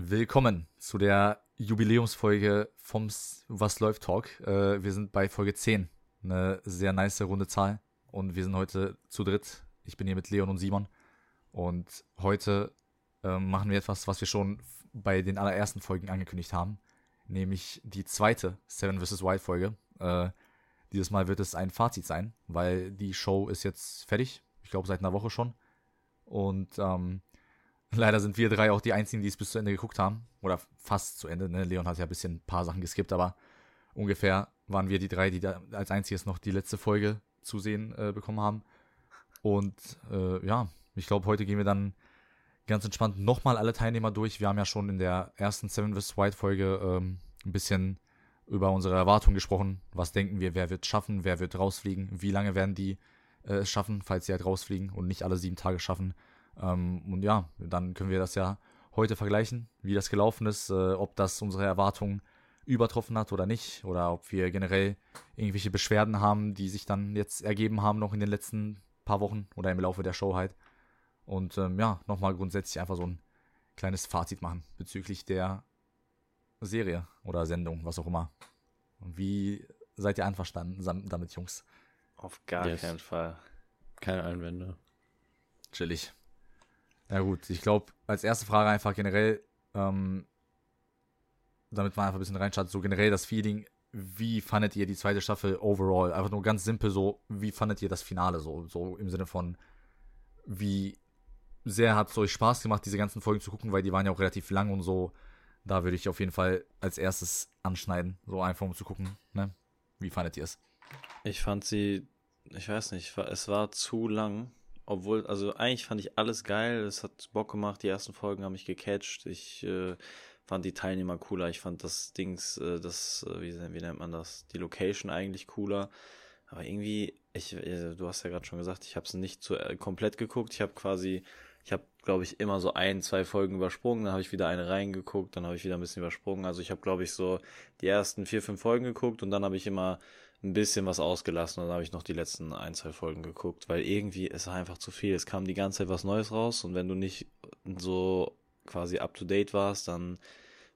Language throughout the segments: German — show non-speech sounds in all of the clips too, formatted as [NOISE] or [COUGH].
Willkommen zu der Jubiläumsfolge vom Was läuft Talk. Äh, wir sind bei Folge 10. Eine sehr nice runde Zahl. Und wir sind heute zu dritt. Ich bin hier mit Leon und Simon. Und heute äh, machen wir etwas, was wir schon bei den allerersten Folgen angekündigt haben. Nämlich die zweite Seven vs. Wild Folge. Äh, dieses Mal wird es ein Fazit sein, weil die Show ist jetzt fertig. Ich glaube seit einer Woche schon. Und ähm, leider sind wir drei auch die einzigen, die es bis zu Ende geguckt haben. Oder fast zu Ende. Ne? Leon hat ja ein bisschen ein paar Sachen geskippt, aber ungefähr waren wir die drei, die da als einziges noch die letzte Folge zu sehen äh, bekommen haben. Und äh, ja, ich glaube, heute gehen wir dann ganz entspannt nochmal alle Teilnehmer durch. Wir haben ja schon in der ersten Seven vs. White Folge ähm, ein bisschen über unsere Erwartungen gesprochen. Was denken wir, wer wird schaffen, wer wird rausfliegen, wie lange werden die äh, es schaffen, falls sie halt rausfliegen und nicht alle sieben Tage schaffen. Ähm, und ja, dann können wir das ja heute vergleichen, wie das gelaufen ist, äh, ob das unsere Erwartungen übertroffen hat oder nicht, oder ob wir generell irgendwelche Beschwerden haben, die sich dann jetzt ergeben haben noch in den letzten paar Wochen oder im Laufe der Show halt. Und ähm, ja, nochmal grundsätzlich einfach so ein kleines Fazit machen bezüglich der Serie oder Sendung, was auch immer. Und wie seid ihr einverstanden damit, Jungs? Auf gar yes. keinen Fall. Keine Einwände. Chillig. Ja gut, ich glaube, als erste Frage einfach generell, ähm, damit man einfach ein bisschen reinschaut, so generell das Feeling, wie fandet ihr die zweite Staffel overall? Einfach nur ganz simpel so, wie fandet ihr das Finale so? So im Sinne von, wie sehr hat es euch Spaß gemacht, diese ganzen Folgen zu gucken, weil die waren ja auch relativ lang und so. Da würde ich auf jeden Fall als erstes anschneiden, so einfach um zu gucken, ne? Wie fandet ihr es? Ich fand sie, ich weiß nicht, es war zu lang. Obwohl, also eigentlich fand ich alles geil. Es hat Bock gemacht. Die ersten Folgen haben mich gecatcht. Ich äh, fand die Teilnehmer cooler. Ich fand das Dings, äh, das, äh, wie, wie nennt man das? Die Location eigentlich cooler. Aber irgendwie, ich, äh, du hast ja gerade schon gesagt, ich habe es nicht zu, äh, komplett geguckt. Ich habe quasi, ich habe, glaube ich, immer so ein, zwei Folgen übersprungen. Dann habe ich wieder eine reingeguckt. Dann habe ich wieder ein bisschen übersprungen. Also ich habe, glaube ich, so die ersten vier, fünf Folgen geguckt und dann habe ich immer ein bisschen was ausgelassen und dann habe ich noch die letzten ein, zwei Folgen geguckt, weil irgendwie war einfach zu viel. Es kam die ganze Zeit was Neues raus und wenn du nicht so quasi up to date warst, dann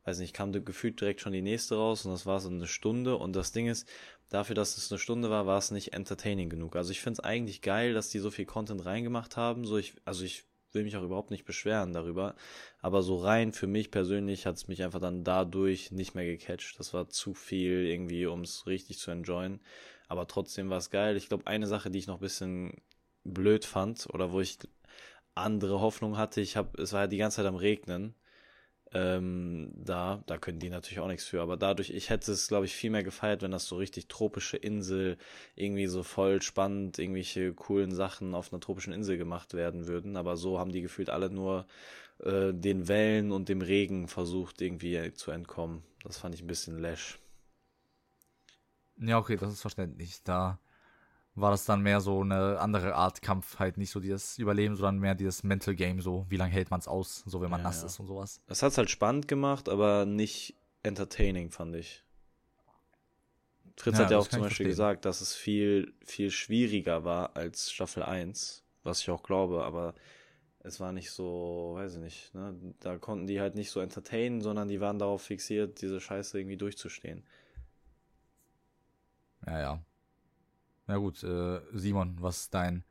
weiß nicht, kam gefühlt direkt schon die nächste raus und das war so eine Stunde und das Ding ist, dafür, dass es eine Stunde war, war es nicht entertaining genug. Also ich finde es eigentlich geil, dass die so viel Content reingemacht haben. So ich, also ich will mich auch überhaupt nicht beschweren darüber. Aber so rein für mich persönlich hat es mich einfach dann dadurch nicht mehr gecatcht. Das war zu viel irgendwie, um es richtig zu enjoyen. Aber trotzdem war es geil. Ich glaube, eine Sache, die ich noch ein bisschen blöd fand oder wo ich andere Hoffnung hatte, ich habe, es war ja die ganze Zeit am Regnen ähm, da, da können die natürlich auch nichts für. Aber dadurch, ich hätte es, glaube ich, viel mehr gefeiert, wenn das so richtig tropische Insel, irgendwie so voll spannend, irgendwelche coolen Sachen auf einer tropischen Insel gemacht werden würden. Aber so haben die gefühlt alle nur äh, den Wellen und dem Regen versucht, irgendwie zu entkommen. Das fand ich ein bisschen lash. Ja, okay, das ist verständlich. Da war das dann mehr so eine andere Art Kampf, halt nicht so dieses Überleben, sondern mehr dieses Mental Game, so wie lange hält man es aus, so wenn man ja, nass ja. ist und sowas. Das hat es halt spannend gemacht, aber nicht entertaining, fand ich. Fritz ja, hat ja auch zum Beispiel gesagt, dass es viel, viel schwieriger war als Staffel 1, was ich auch glaube, aber es war nicht so, weiß ich nicht, ne? Da konnten die halt nicht so entertainen, sondern die waren darauf fixiert, diese Scheiße irgendwie durchzustehen. Ja, ja. Na gut, äh, Simon, was ist dein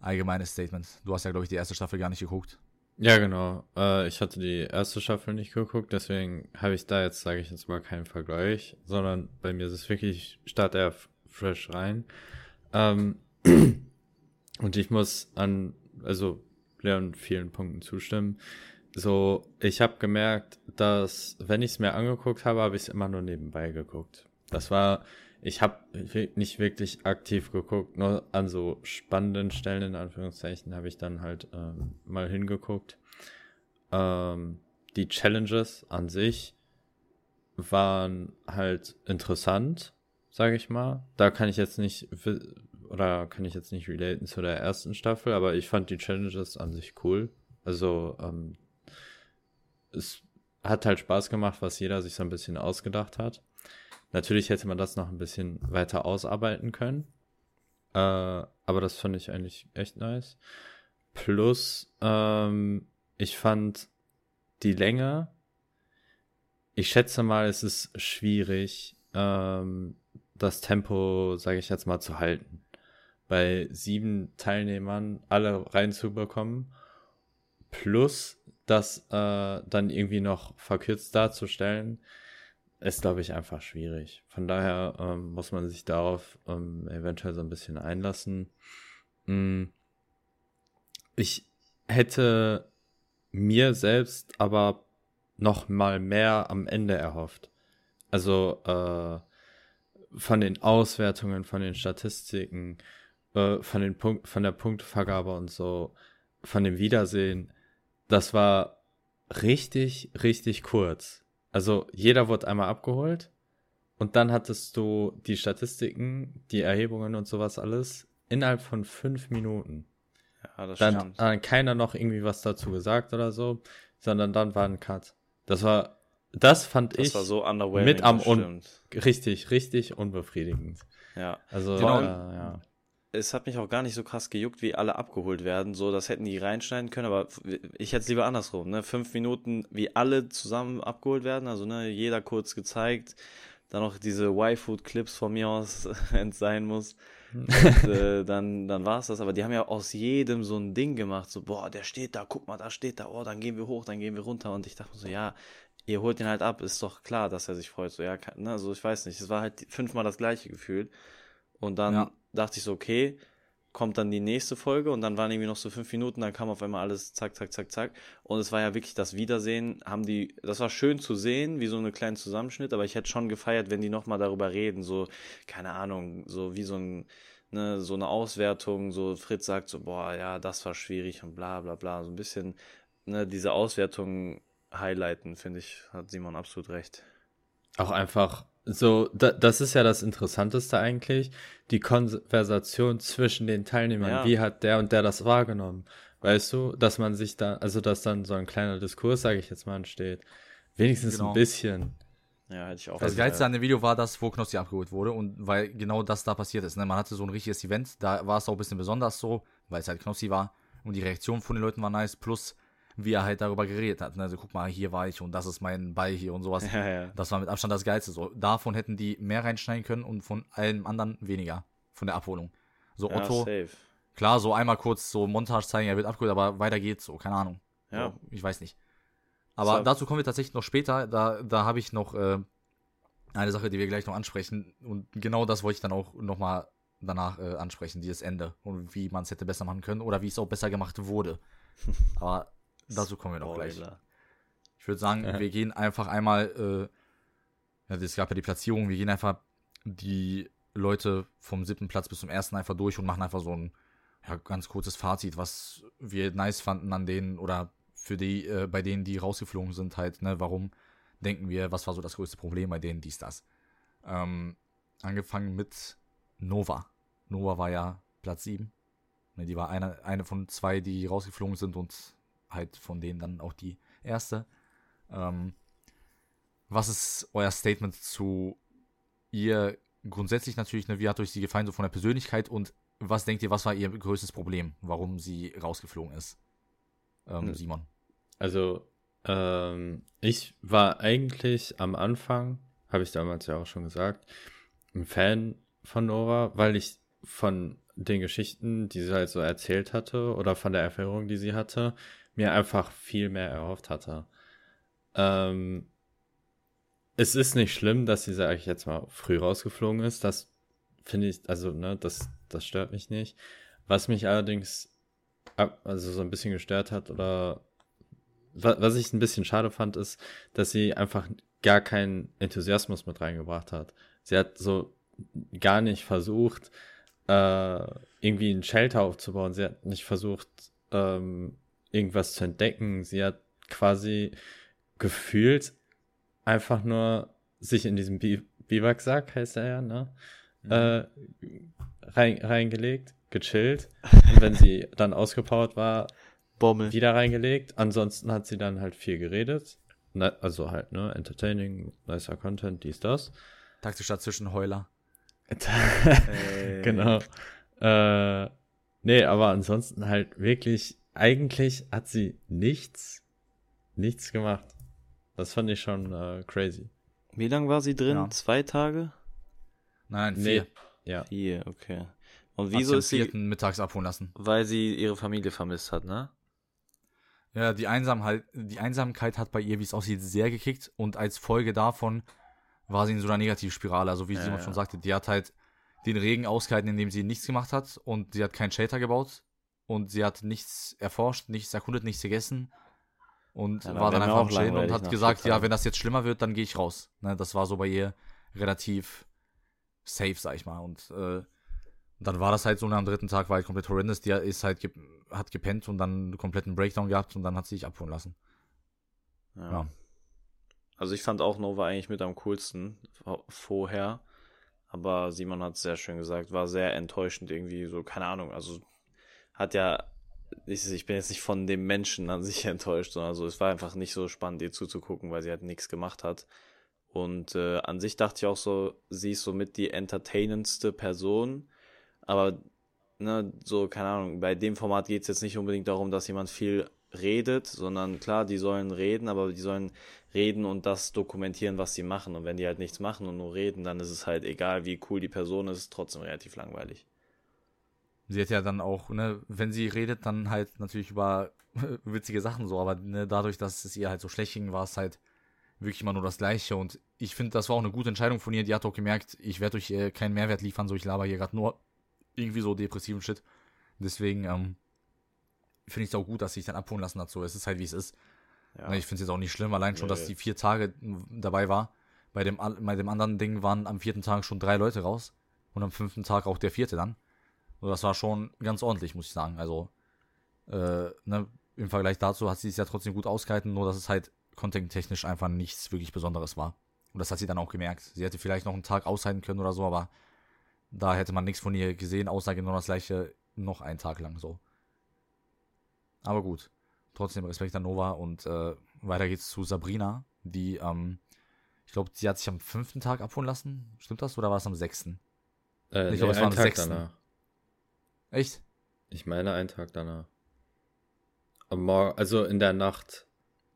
allgemeines Statement? Du hast ja, glaube ich, die erste Staffel gar nicht geguckt. Ja, genau. Äh, ich hatte die erste Staffel nicht geguckt, deswegen habe ich da jetzt, sage ich jetzt mal, keinen Vergleich, sondern bei mir ist es wirklich, start er fresh rein. Ähm, [CLEARS THROAT] und ich muss an, also Leon vielen Punkten zustimmen. So, ich habe gemerkt, dass, wenn ich es mir angeguckt habe, habe ich es immer nur nebenbei geguckt. Das war ich habe nicht wirklich aktiv geguckt, nur an so spannenden Stellen in Anführungszeichen habe ich dann halt ähm, mal hingeguckt. Ähm, die Challenges an sich waren halt interessant, sage ich mal. Da kann ich jetzt nicht oder kann ich jetzt nicht relaten zu der ersten Staffel, aber ich fand die Challenges an sich cool. Also ähm, es hat halt Spaß gemacht, was jeder sich so ein bisschen ausgedacht hat. Natürlich hätte man das noch ein bisschen weiter ausarbeiten können. Äh, aber das fand ich eigentlich echt nice. Plus, ähm, ich fand die Länge ich schätze mal, es ist schwierig, ähm, das Tempo, sage ich jetzt mal, zu halten. Bei sieben Teilnehmern alle reinzubekommen, plus das äh, dann irgendwie noch verkürzt darzustellen, ist, glaube ich, einfach schwierig. Von daher ähm, muss man sich darauf ähm, eventuell so ein bisschen einlassen. Hm. Ich hätte mir selbst aber noch mal mehr am Ende erhofft. Also äh, von den Auswertungen, von den Statistiken, äh, von den Punkt, von der Punktevergabe und so, von dem Wiedersehen. Das war richtig, richtig kurz. Also jeder wurde einmal abgeholt und dann hattest du die Statistiken, die Erhebungen und sowas alles innerhalb von fünf Minuten. Ja, das dann stimmt. hat keiner noch irgendwie was dazu gesagt oder so, sondern dann war ein Cut. Das war, das fand das ich so mit am un richtig, richtig unbefriedigend. Ja. Also, genau. äh, ja es hat mich auch gar nicht so krass gejuckt, wie alle abgeholt werden. So, das hätten die reinschneiden können, aber ich hätte es lieber andersrum, ne? Fünf Minuten, wie alle zusammen abgeholt werden, also ne, jeder kurz gezeigt, dann noch diese Y-Food-Clips von mir aus, wenn es sein muss. Und, [LAUGHS] äh, dann, dann war es das. Aber die haben ja aus jedem so ein Ding gemacht. So, boah, der steht da, guck mal, da steht da, oh, dann gehen wir hoch, dann gehen wir runter. Und ich dachte so, ja, ihr holt ihn halt ab, ist doch klar, dass er sich freut. So, ja, ne, also ich weiß nicht, es war halt fünfmal das gleiche Gefühl. Und dann ja dachte ich so, okay, kommt dann die nächste Folge und dann waren irgendwie noch so fünf Minuten, dann kam auf einmal alles zack, zack, zack, zack. Und es war ja wirklich das Wiedersehen, haben die, das war schön zu sehen, wie so eine kleine Zusammenschnitt, aber ich hätte schon gefeiert, wenn die nochmal darüber reden, so, keine Ahnung, so wie so ein, ne, so eine Auswertung, so Fritz sagt so, boah, ja, das war schwierig und bla, bla, bla, so ein bisschen, ne, diese Auswertung highlighten, finde ich, hat Simon absolut recht. Auch einfach so, da, das ist ja das Interessanteste eigentlich, die Konversation zwischen den Teilnehmern. Ja. Wie hat der und der das wahrgenommen? Weißt du, dass man sich da, also dass dann so ein kleiner Diskurs, sage ich jetzt mal, entsteht. Wenigstens genau. ein bisschen. Ja, hätte ich auch. Das Geilste an dem Video war das, wo Knossi abgeholt wurde und weil genau das da passiert ist. Ne? Man hatte so ein richtiges Event, da war es auch ein bisschen besonders so, weil es halt Knossi war und die Reaktion von den Leuten war nice, plus wie er halt darüber geredet hat. Ne? Also guck mal, hier war ich und das ist mein Ball hier und sowas. [LAUGHS] Ja, ja. Das war mit Abstand das Geilste. So, davon hätten die mehr reinschneiden können und von allem anderen weniger. Von der Abholung. So Otto, safe. klar, so einmal kurz so Montage zeigen, er wird abgeholt, aber weiter geht's so, keine Ahnung. Ja. So, ich weiß nicht. Aber so. dazu kommen wir tatsächlich noch später. Da, da habe ich noch äh, eine Sache, die wir gleich noch ansprechen. Und genau das wollte ich dann auch nochmal danach äh, ansprechen, dieses Ende. Und wie man es hätte besser machen können oder wie es auch besser gemacht wurde. [LAUGHS] Aber Dazu kommen wir noch gleich. Ich würde sagen, ja. wir gehen einfach einmal, äh, ja, es gab ja die Platzierung, wir gehen einfach die Leute vom siebten Platz bis zum ersten einfach durch und machen einfach so ein ja, ganz kurzes Fazit, was wir nice fanden an denen oder für die, äh, bei denen, die rausgeflogen sind, halt, ne, warum denken wir, was war so das größte Problem bei denen, dies, das. Ähm, angefangen mit Nova. Nova war ja Platz 7. Ne, die war eine, eine von zwei, die rausgeflogen sind und halt von denen dann auch die erste. Ähm, was ist euer Statement zu ihr grundsätzlich natürlich, ne, wie hat euch sie gefallen, so von der Persönlichkeit und was denkt ihr, was war ihr größtes Problem, warum sie rausgeflogen ist? Ähm, hm. Simon. Also, ähm, ich war eigentlich am Anfang, habe ich damals ja auch schon gesagt, ein Fan von Nora, weil ich von den Geschichten, die sie halt so erzählt hatte oder von der Erfahrung, die sie hatte, mir einfach viel mehr erhofft hatte. Ähm, es ist nicht schlimm, dass sie, sage ich jetzt mal, früh rausgeflogen ist. Das finde ich, also, ne, das, das stört mich nicht. Was mich allerdings, also so ein bisschen gestört hat oder was ich ein bisschen schade fand, ist, dass sie einfach gar keinen Enthusiasmus mit reingebracht hat. Sie hat so gar nicht versucht, äh, irgendwie ein Shelter aufzubauen. Sie hat nicht versucht, ähm, irgendwas zu entdecken. Sie hat quasi gefühlt einfach nur sich in diesem Bi Biwaksack, heißt er ja, ne? Mhm. Äh, rein, reingelegt, gechillt. Und wenn sie dann ausgepowert war, Bommel. wieder reingelegt. Ansonsten hat sie dann halt viel geredet. Na, also halt, ne? Entertaining, nicer Content, dies, das. Taktischer Zwischenheuler. [LAUGHS] genau. Äh, nee, aber ansonsten halt wirklich eigentlich hat sie nichts, nichts gemacht. Das fand ich schon äh, crazy. Wie lange war sie drin? Ja. Zwei Tage? Nein, Nee. vier. Ja. Vier, okay. Und wieso ist sie? vierten mittags abholen lassen. Weil sie ihre Familie vermisst hat, ne? Ja, die Einsamkeit, die Einsamkeit hat bei ihr, wie es aussieht, sehr gekickt und als Folge davon war sie in so einer Negativspirale. Also wie Ja, Simon ja. schon sagte, die hat halt den Regen ausgehalten, indem sie nichts gemacht hat und sie hat keinen Shelter gebaut und sie hat nichts erforscht, nichts erkundet, nichts gegessen und Ja, dann war dann einfach auch am Chillen und hat nach gesagt, ja, wenn das jetzt schlimmer wird, dann gehe ich raus. Ne, das war so bei ihr relativ safe, sag ich mal. Und äh, dann war das halt so, und am dritten Tag war halt komplett horrendous. Die ist halt, ge hat gepennt und dann einen kompletten Breakdown gehabt und dann hat sie sich abholen lassen. Ja. Ja. Also ich fand auch Nova eigentlich mit am coolsten vorher. Aber Simon hat es sehr schön gesagt, war sehr enttäuschend irgendwie, so, keine Ahnung, also hat ja, ich, ich bin jetzt nicht von dem Menschen an sich [LAUGHS] enttäuscht, sondern also es war einfach nicht so spannend, ihr zuzugucken, weil sie halt nichts gemacht hat. Und äh, an sich dachte ich auch so, sie ist somit die entertainendste Person, aber ne, so, keine Ahnung, bei dem Format geht es jetzt nicht unbedingt darum, dass jemand viel redet, sondern klar, die sollen reden, aber die sollen reden und das dokumentieren, was sie machen. Und wenn die halt nichts machen und nur reden, dann ist es halt egal, wie cool die Person ist, trotzdem relativ langweilig. Sie hat ja dann auch, ne, wenn sie redet, dann halt natürlich über [LAUGHS] witzige Sachen so, aber ne, dadurch, dass es ihr halt so schlecht ging, war es halt wirklich immer nur das Gleiche. Und ich finde, das war auch eine gute Entscheidung von ihr. Die hat auch gemerkt, ich werde euch äh, keinen Mehrwert liefern, so ich laber hier gerade nur irgendwie so depressiven Shit. Deswegen ähm, finde ich es auch gut, dass sie sich dann abholen lassen hat. So, es ist halt wie es ist. Ja, Ne, Ich finde es jetzt auch nicht schlimm, allein schon, dass die vier Tage dabei war. Bei dem, bei dem anderen Ding waren am vierten Tag schon drei Leute raus und am fünften Tag auch der vierte dann. Und das war schon ganz ordentlich, muss ich sagen. Also, äh, ne, im Vergleich dazu hat sie es ja trotzdem gut ausgehalten, nur dass es halt content-technisch einfach nichts wirklich Besonderes war. Und das hat sie dann auch gemerkt. Sie hätte vielleicht noch einen Tag aushalten können oder so, aber da hätte man nichts von ihr gesehen, außer genau das gleiche noch einen Tag lang so. Aber gut. Trotzdem Respekt an Nova und äh, weiter geht's zu Sabrina, die, ähm, ich glaube, sie hat sich am fünften Tag abholen lassen. Stimmt das? Oder war es am sechsten? Äh, Ich glaub, es war am sechsten. Echt? Ich meine einen Tag danach. Am Morgen, also in der Nacht.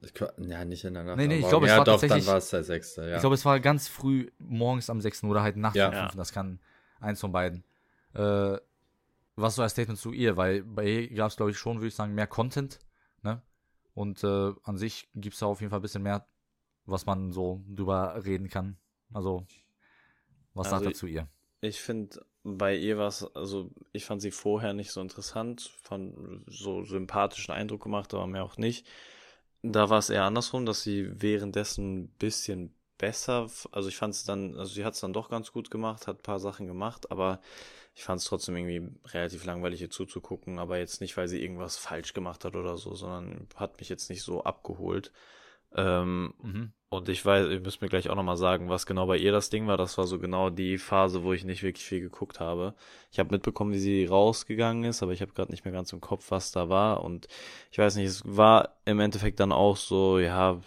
Ich, ja, nicht in der Nacht. Nee, nee, ich glaube, es ja, war doch, tatsächlich- dann war es der sechste, ja. Ich glaube, es war ganz früh morgens am 6. oder halt nachts Ja. am 5. Das kann eins von beiden. Äh, was so ein Statement zu ihr? Weil bei ihr gab es, glaube ich, schon, würde ich sagen, mehr Content. Ne? Und äh, an sich gibt es da auf jeden Fall ein bisschen mehr, was man so drüber reden kann. Also, was Also sagt er zu ihr? Ich finde, bei ihr war es, also ich fand sie vorher nicht so interessant, fand so sympathischen Eindruck gemacht, aber mehr auch nicht. Da war es eher andersrum, dass sie währenddessen ein bisschen besser, also ich fand es dann, also sie hat es dann doch ganz gut gemacht, hat ein paar Sachen gemacht, aber ich fand es trotzdem irgendwie relativ langweilig ihr zuzugucken, aber jetzt nicht, weil sie irgendwas falsch gemacht hat oder so, sondern hat mich jetzt nicht so abgeholt. Ähm, Mhm. und ich weiß, ihr müsst mir gleich auch nochmal sagen, was genau bei ihr das Ding war. Das war so genau die Phase, wo ich nicht wirklich viel geguckt habe. Ich habe mitbekommen, wie sie rausgegangen ist, aber ich habe gerade nicht mehr ganz im Kopf, was da war. Und ich weiß nicht, es war im Endeffekt dann auch so, ja,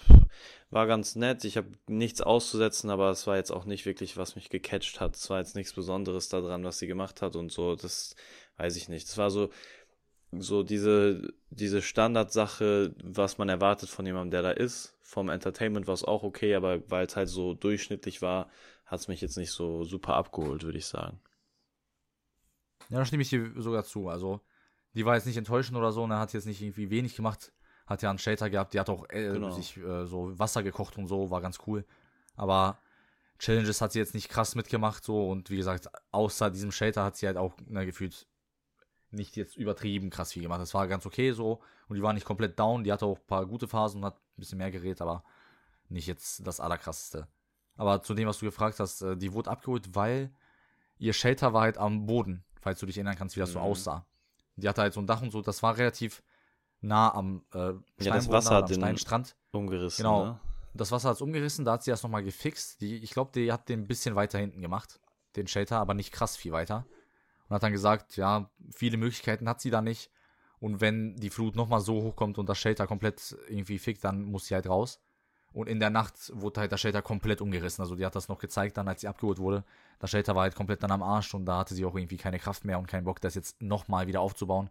war ganz nett. Ich habe nichts auszusetzen, aber es war jetzt auch nicht wirklich, was mich gecatcht hat. Es war jetzt nichts Besonderes daran, was sie gemacht hat und so. Das weiß ich nicht. Es war so, so diese, diese Standardsache, was man erwartet von jemandem, der da ist. Vom Entertainment war es auch okay, aber weil es halt so durchschnittlich war, hat es mich jetzt nicht so super abgeholt, würde ich sagen. Ja, da stimme ich dir sogar zu. Also, die war jetzt nicht enttäuschend oder so, und er hat jetzt nicht irgendwie wenig gemacht. Hat ja einen Shelter gehabt, die hat auch äh, Genau. sich äh, so Wasser gekocht und so, war ganz cool. Aber Challenges hat sie jetzt nicht krass mitgemacht, so, und wie gesagt, außer diesem Shelter hat sie halt auch, na, gefühlt nicht jetzt übertrieben krass viel gemacht. Das war ganz okay so, und die war nicht komplett down, die hatte auch ein paar gute Phasen und hat ein bisschen mehr geredet, aber nicht jetzt das allerkrasseste. Aber zu dem, was du gefragt hast, äh, die wurde abgeholt, weil ihr Shelter war halt am Boden, falls du dich erinnern kannst, wie das so Mhm. aussah. Die hatte halt so ein Dach und so, das war relativ nah am äh, Steinboden, Wasser da, hat am den- Steinstrand. Umgerissen, Genau. ne? Das Wasser hat es umgerissen, da hat sie das nochmal gefixt. Die, ich glaube, die hat den ein bisschen weiter hinten gemacht, den Shelter, aber nicht krass viel weiter. Und hat dann gesagt, ja, viele Möglichkeiten hat sie da nicht. Und wenn die Flut nochmal so hochkommt und das Shelter komplett irgendwie fickt, dann muss sie halt raus. Und in der Nacht wurde halt das Shelter komplett umgerissen. Also die hat das noch gezeigt dann, als sie abgeholt wurde. Das Shelter war halt komplett dann am Arsch und da hatte sie auch irgendwie keine Kraft mehr und keinen Bock, das jetzt nochmal wieder aufzubauen.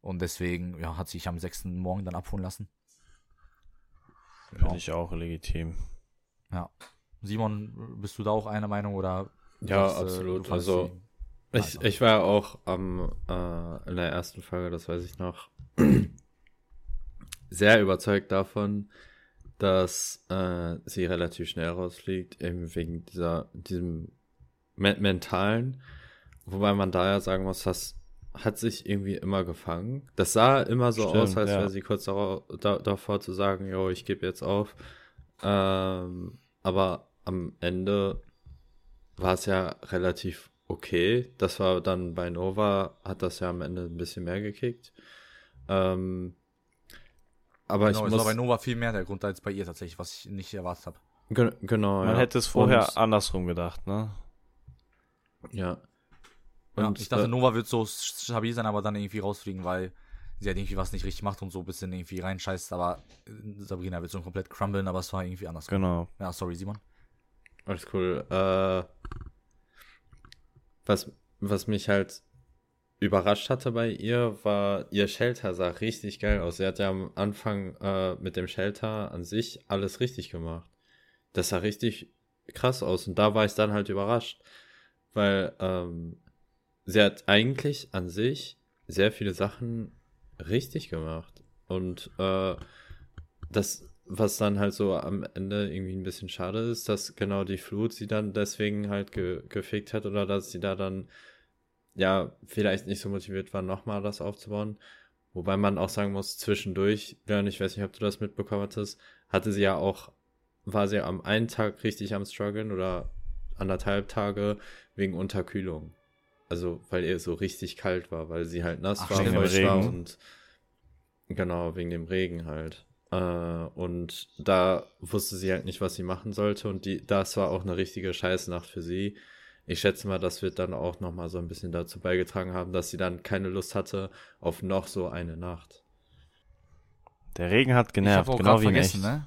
Und deswegen, ja, hat sie sich am sechsten Morgen dann abholen lassen. Finde genau. ich auch legitim. Ja. Simon, bist du da auch einer Meinung oder? Ja, was, äh, absolut. also, ich, ich war ja auch am, äh, in der ersten Folge, das weiß ich noch, [CLEARS THROAT] sehr überzeugt davon, dass äh, sie relativ schnell rausfliegt, eben wegen dieser, diesem me mentalen. Wobei man da ja sagen muss, das hat sich irgendwie immer gefangen. Das sah immer so Stimmt, aus, als ja. wäre sie kurz da, da, davor zu sagen, jo, ich gebe jetzt auf. Ähm, aber am Ende war es ja relativ okay. Das war dann bei Nova, hat das ja am Ende ein bisschen mehr gekickt. Ähm, aber genau, ich muss. war bei Nova viel mehr der Grund als bei ihr tatsächlich, was ich nicht erwartet habe. Ge genau. Man ja. hätte es vorher Und, andersrum gedacht, ne? Ja. Und ja, ich dachte, äh, Nova wird so stabil sein, aber dann irgendwie rausfliegen, weil sie halt irgendwie was nicht richtig macht und so ein bisschen irgendwie reinscheißt, aber Sabrina wird so komplett crumblen, aber es war irgendwie anders. Genau. Ja, sorry, Simon. Alles cool. Äh, was, was mich halt überrascht hatte bei ihr, war, ihr Shelter sah richtig geil aus. Sie hat ja am Anfang äh, mit dem Shelter an sich alles richtig gemacht. Das sah richtig krass aus und da war ich dann halt überrascht, weil ähm, sie hat eigentlich an sich sehr viele Sachen richtig gemacht und äh, das was dann halt so am Ende irgendwie ein bisschen schade ist, dass genau die Flut sie dann deswegen halt ge gefickt hat oder dass sie da dann ja, vielleicht nicht so motiviert war, nochmal das aufzubauen. Wobei man auch sagen muss, zwischendurch, Leon, ich weiß nicht, ob du das mitbekommen hattest, hatte sie ja auch, war sie am einen Tag richtig am struggeln oder anderthalb Tage wegen Unterkühlung. Also, weil ihr so richtig kalt war, weil sie halt nass Ach, war, feucht war und genau, wegen dem Regen halt. Äh, und da wusste sie halt nicht, was sie machen sollte und die, das war auch eine richtige Scheißnacht für sie ich schätze mal, das wird dann auch nochmal so ein bisschen dazu beigetragen haben, dass sie dann keine Lust hatte auf noch so eine Nacht. Der Regen hat genervt, ich genau wie vergessen, ne?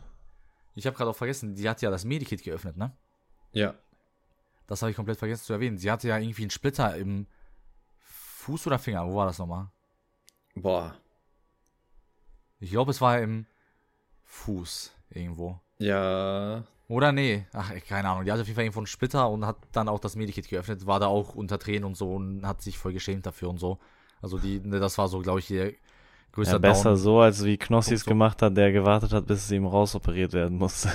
Ich habe gerade auch vergessen, die hat ja das Medikit geöffnet, ne? Ja. Das habe ich komplett vergessen zu erwähnen. Sie hatte ja irgendwie einen Splitter im Fuß oder Finger. Wo war das nochmal? Boah. Ich glaube, es war im Fuß irgendwo. Ja, oder nee? Ach, keine Ahnung. Die hatte auf jeden Fall irgendwo einen Splitter und hat dann auch das Medikit geöffnet, war da auch unter Tränen und so und hat sich voll geschämt dafür und so. Also die, ne, das war so, glaube ich, ihr größter ja, besser Down. so, als wie Knossi es so. gemacht hat, der gewartet hat, bis es ihm rausoperiert werden musste.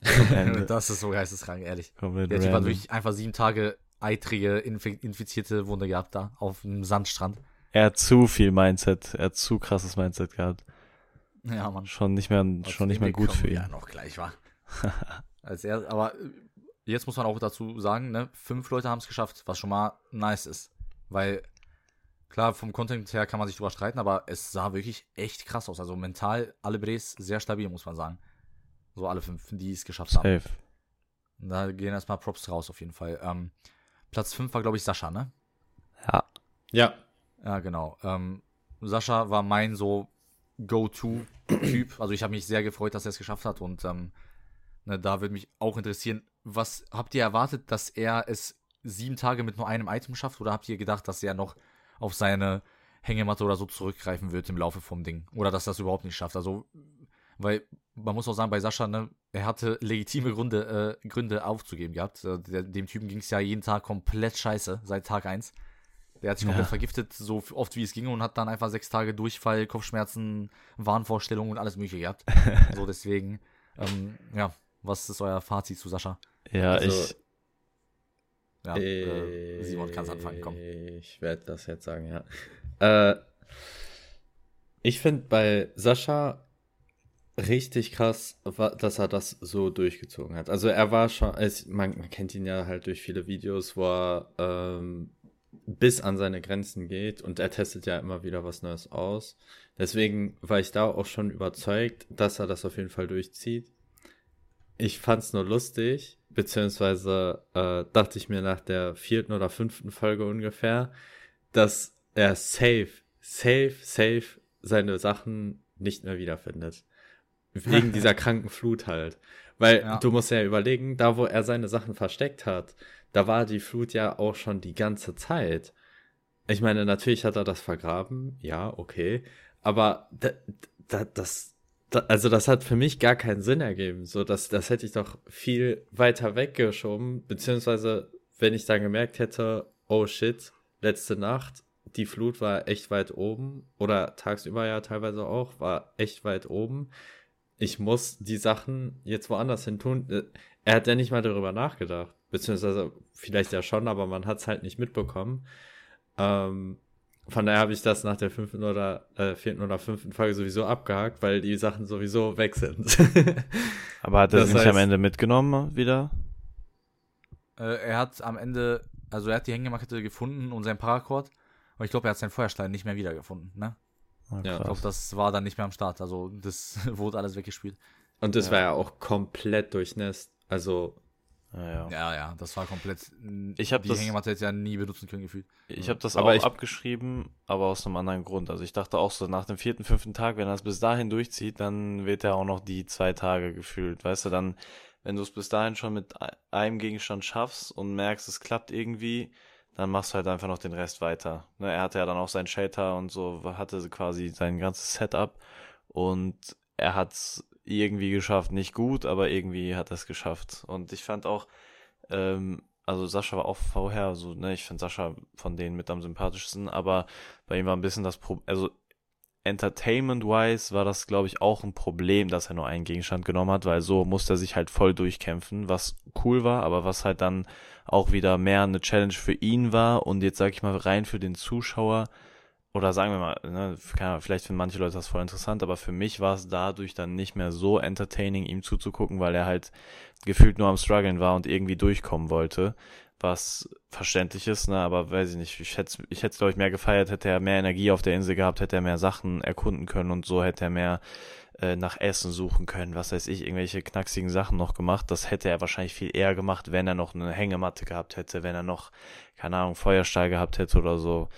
[LAUGHS] das ist so geisteskrank, ehrlich. Komplett der Typ hat wirklich einfach sieben Tage eitrige, infizierte Wunde gehabt da auf dem Sandstrand. Er hat zu viel Mindset, er hat zu krasses Mindset gehabt. Ja, Mann. Schon nicht mehr, schon nicht mehr gut für ihn. Ja, noch gleich war. [LAUGHS] Als er, aber äh, jetzt muss man auch dazu sagen, ne, fünf Leute haben es geschafft, was schon mal nice ist. Weil, klar, vom Content her kann man sich drüber streiten, aber es sah wirklich echt krass aus. Also mental, alle Brees sehr stabil, muss man sagen. So alle fünf, die es geschafft Safe. haben. Da gehen erstmal Props raus, auf jeden Fall. Ähm, Platz 5 war, glaube ich, Sascha, ne? Ja. Ja. Ja, genau. Ähm, Sascha war mein so Go-To-Typ. Also ich habe mich sehr gefreut, dass er es geschafft hat und ähm, Ne, da würde mich auch interessieren, was habt ihr erwartet, dass er es sieben Tage mit nur einem Item schafft oder habt ihr gedacht, dass er noch auf seine Hängematte oder so zurückgreifen wird im Laufe vom Ding? Oder dass das überhaupt nicht schafft? Also, weil man muss auch sagen, bei Sascha, ne, er hatte legitime Gründe, äh, Gründe aufzugeben gehabt. Äh, dem Typen ging es ja jeden Tag komplett scheiße, seit Tag 1. Der hat sich komplett ja. vergiftet, so oft wie es ging und hat dann einfach sechs Tage Durchfall, Kopfschmerzen, Wahnvorstellungen und alles mögliche gehabt. [LAUGHS] so deswegen, ähm, ja, was ist euer Fazit zu Sascha? Ja, also, ich. Ja, äh, Simon kann es anfangen, komm. Ich werde das jetzt sagen, ja. Äh, ich finde bei Sascha richtig krass, dass er das so durchgezogen hat. Also er war schon, man, man, kennt ihn ja halt durch viele Videos, wo er ähm, bis an seine Grenzen geht und er testet ja immer wieder was Neues aus. Deswegen war ich da auch schon überzeugt, dass er das auf jeden Fall durchzieht. Ich fand's nur lustig, beziehungsweise äh, dachte ich mir nach der vierten oder fünften Folge ungefähr, dass er safe, safe, safe seine Sachen nicht mehr wiederfindet. Wegen [LAUGHS] dieser kranken Flut halt. Weil ja. du musst ja überlegen, da wo er seine Sachen versteckt hat, da war die Flut ja auch schon die ganze Zeit. Ich meine, natürlich hat er das vergraben, ja, okay. Aber da, da, das, da, also das hat für mich gar keinen Sinn ergeben. So, das, das hätte ich doch viel weiter weggeschoben, beziehungsweise wenn ich dann gemerkt hätte, oh shit, letzte Nacht, die Flut war echt weit oben oder tagsüber ja teilweise auch, war echt weit oben. Ich muss die Sachen jetzt woanders hin tun. Äh, er hat ja nicht mal darüber nachgedacht. Beziehungsweise vielleicht ja schon, aber man hat es halt nicht mitbekommen. Ähm, von daher habe ich das nach der fünften oder äh, vierten oder fünften Folge sowieso abgehakt, weil die Sachen sowieso weg sind. [LAUGHS] aber hat er das sie nicht am Ende mitgenommen wieder? Äh, er hat am Ende, also er hat die Hängematte gefunden und sein Paracord. Aber ich glaube, er hat seinen Feuerstein nicht mehr wiedergefunden, ne? Ah, ja. Ich glaube, das war dann nicht mehr am Start. Also das [LAUGHS] wurde alles weggespielt. Und das ja. war ja auch komplett durchnässt. Also ja, ja. ja, ja, das war komplett. Ich habe die das, Hängematte jetzt ja nie benutzen können gefühlt. Ich habe das aber auch ich, abgeschrieben, aber aus einem anderen Grund. Also ich dachte auch so nach dem vierten, fünften Tag, wenn er es bis dahin durchzieht, dann wird er auch noch die zwei Tage gefühlt. Weißt du, dann, wenn du es bis dahin schon mit einem Gegenstand schaffst und merkst, es klappt irgendwie, dann machst du halt einfach noch den Rest weiter. Ne, er hatte ja dann auch sein Shelter und so, hatte quasi sein ganzes Setup und er hat es irgendwie geschafft. Nicht gut, aber irgendwie hat es geschafft. Und ich fand auch, ähm, also Sascha war auch vorher so, ne, ich finde Sascha von denen mit am sympathischsten, aber bei ihm war ein bisschen das Problem, also Entertainment-wise war das, glaube ich, auch ein Problem, dass er nur einen Gegenstand genommen hat, weil so musste er sich halt voll durchkämpfen, was cool war, aber was halt dann auch wieder mehr eine Challenge für ihn war und jetzt sag ich mal rein für den Zuschauer oder sagen wir mal, ne, vielleicht finden manche Leute das voll interessant, aber für mich war es dadurch dann nicht mehr so entertaining, ihm zuzugucken, weil er halt gefühlt nur am struggeln war und irgendwie durchkommen wollte, was verständlich ist, ne, aber weiß ich nicht, ich hätte ich hätte glaube ich mehr gefeiert, hätte er mehr Energie auf der Insel gehabt, hätte er mehr Sachen erkunden können und so hätte er mehr äh, nach Essen suchen können, was weiß ich, irgendwelche knacksigen Sachen noch gemacht. Das hätte er wahrscheinlich viel eher gemacht, wenn er noch eine Hängematte gehabt hätte, wenn er noch, keine Ahnung, Feuerstahl gehabt hätte oder so.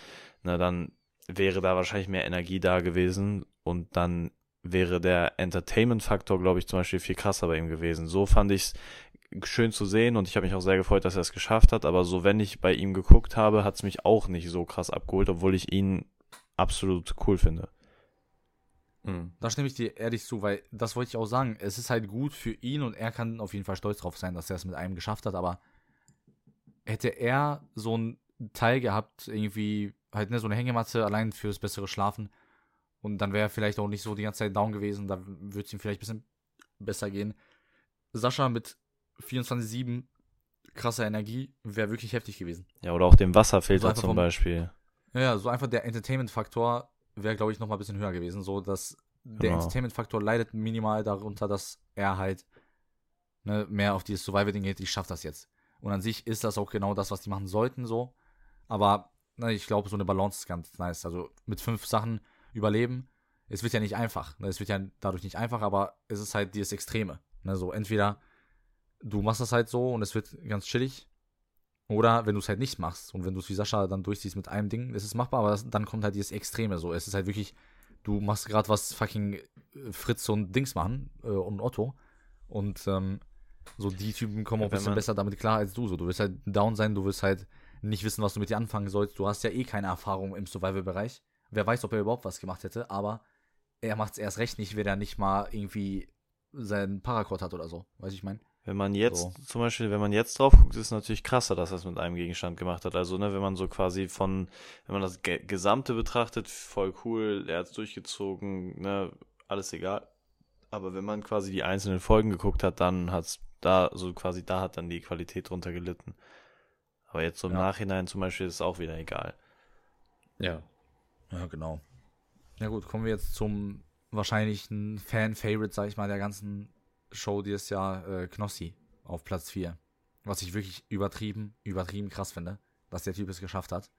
Na, dann wäre da wahrscheinlich mehr Energie da gewesen und dann wäre der Entertainment-Faktor, glaube ich, zum Beispiel viel krasser bei ihm gewesen. So fand ich es schön zu sehen und ich habe mich auch sehr gefreut, dass er es geschafft hat, aber so, wenn ich bei ihm geguckt habe, hat es mich auch nicht so krass abgeholt, obwohl ich ihn absolut cool finde. Mhm. Da stimme ich dir ehrlich zu, weil das wollte ich auch sagen. Es ist halt gut für ihn und er kann auf jeden Fall stolz drauf sein, dass er es mit einem geschafft hat, aber hätte er so ein Teil gehabt, irgendwie halt ne, so eine Hängematte allein fürs bessere Schlafen. Und dann wäre er vielleicht auch nicht so die ganze Zeit down gewesen. Da würde es ihm vielleicht ein bisschen besser gehen. Sascha mit 24-7 krasser Energie wäre wirklich heftig gewesen. Ja, oder auch dem Wasserfilter so zum vom, Beispiel. Ja, so einfach der Entertainment-Faktor wäre, glaube ich, noch mal ein bisschen höher gewesen. So, dass der genau. Entertainment-Faktor leidet minimal darunter, dass er halt ne, mehr auf dieses Survival-Ding geht. Ich schaffe das jetzt. Und an sich ist das auch genau das, was die machen sollten, so. Aber na, ich glaube, so eine Balance ist ganz nice. Also mit fünf Sachen überleben. Es wird ja nicht einfach. Ne? Es wird ja dadurch nicht einfach, aber es ist halt dieses Extreme. Ne? So entweder du machst das halt so und es wird ganz chillig. Oder wenn du es halt nicht machst und wenn du es wie Sascha dann durchziehst mit einem Ding, ist es machbar, aber das, dann kommt halt dieses Extreme so. Es ist halt wirklich, du machst gerade was fucking äh, Fritz und Dings machen äh, und Otto. Und ähm, so die Typen kommen ja, auch ein bisschen besser damit klar als du. So, du wirst halt down sein, du wirst halt nicht wissen, was du mit dir anfangen sollst. Du hast ja eh keine Erfahrung im Survival-Bereich. Wer weiß, ob er überhaupt was gemacht hätte, aber er macht es erst recht nicht, wenn er nicht mal irgendwie seinen Paracord hat oder so. Weiß ich mein. Wenn man jetzt, so. zum Beispiel, wenn man jetzt drauf guckt, ist es natürlich krasser, dass er es mit einem Gegenstand gemacht hat. Also, ne, wenn man so quasi von, wenn man das Gesamte betrachtet, voll cool, er hat es durchgezogen, ne, alles egal. Aber wenn man quasi die einzelnen Folgen geguckt hat, dann hat es da, so quasi da hat dann die Qualität drunter gelitten. Aber jetzt so im ja. Nachhinein zum Beispiel ist es auch wieder egal. Ja. Ja, genau. Ja gut, kommen wir jetzt zum wahrscheinlichen Fan-Favorite, sag ich mal, der ganzen Show dieses Jahr, äh, Knossi auf Platz 4. Was ich wirklich übertrieben, übertrieben krass finde, dass der Typ es geschafft hat.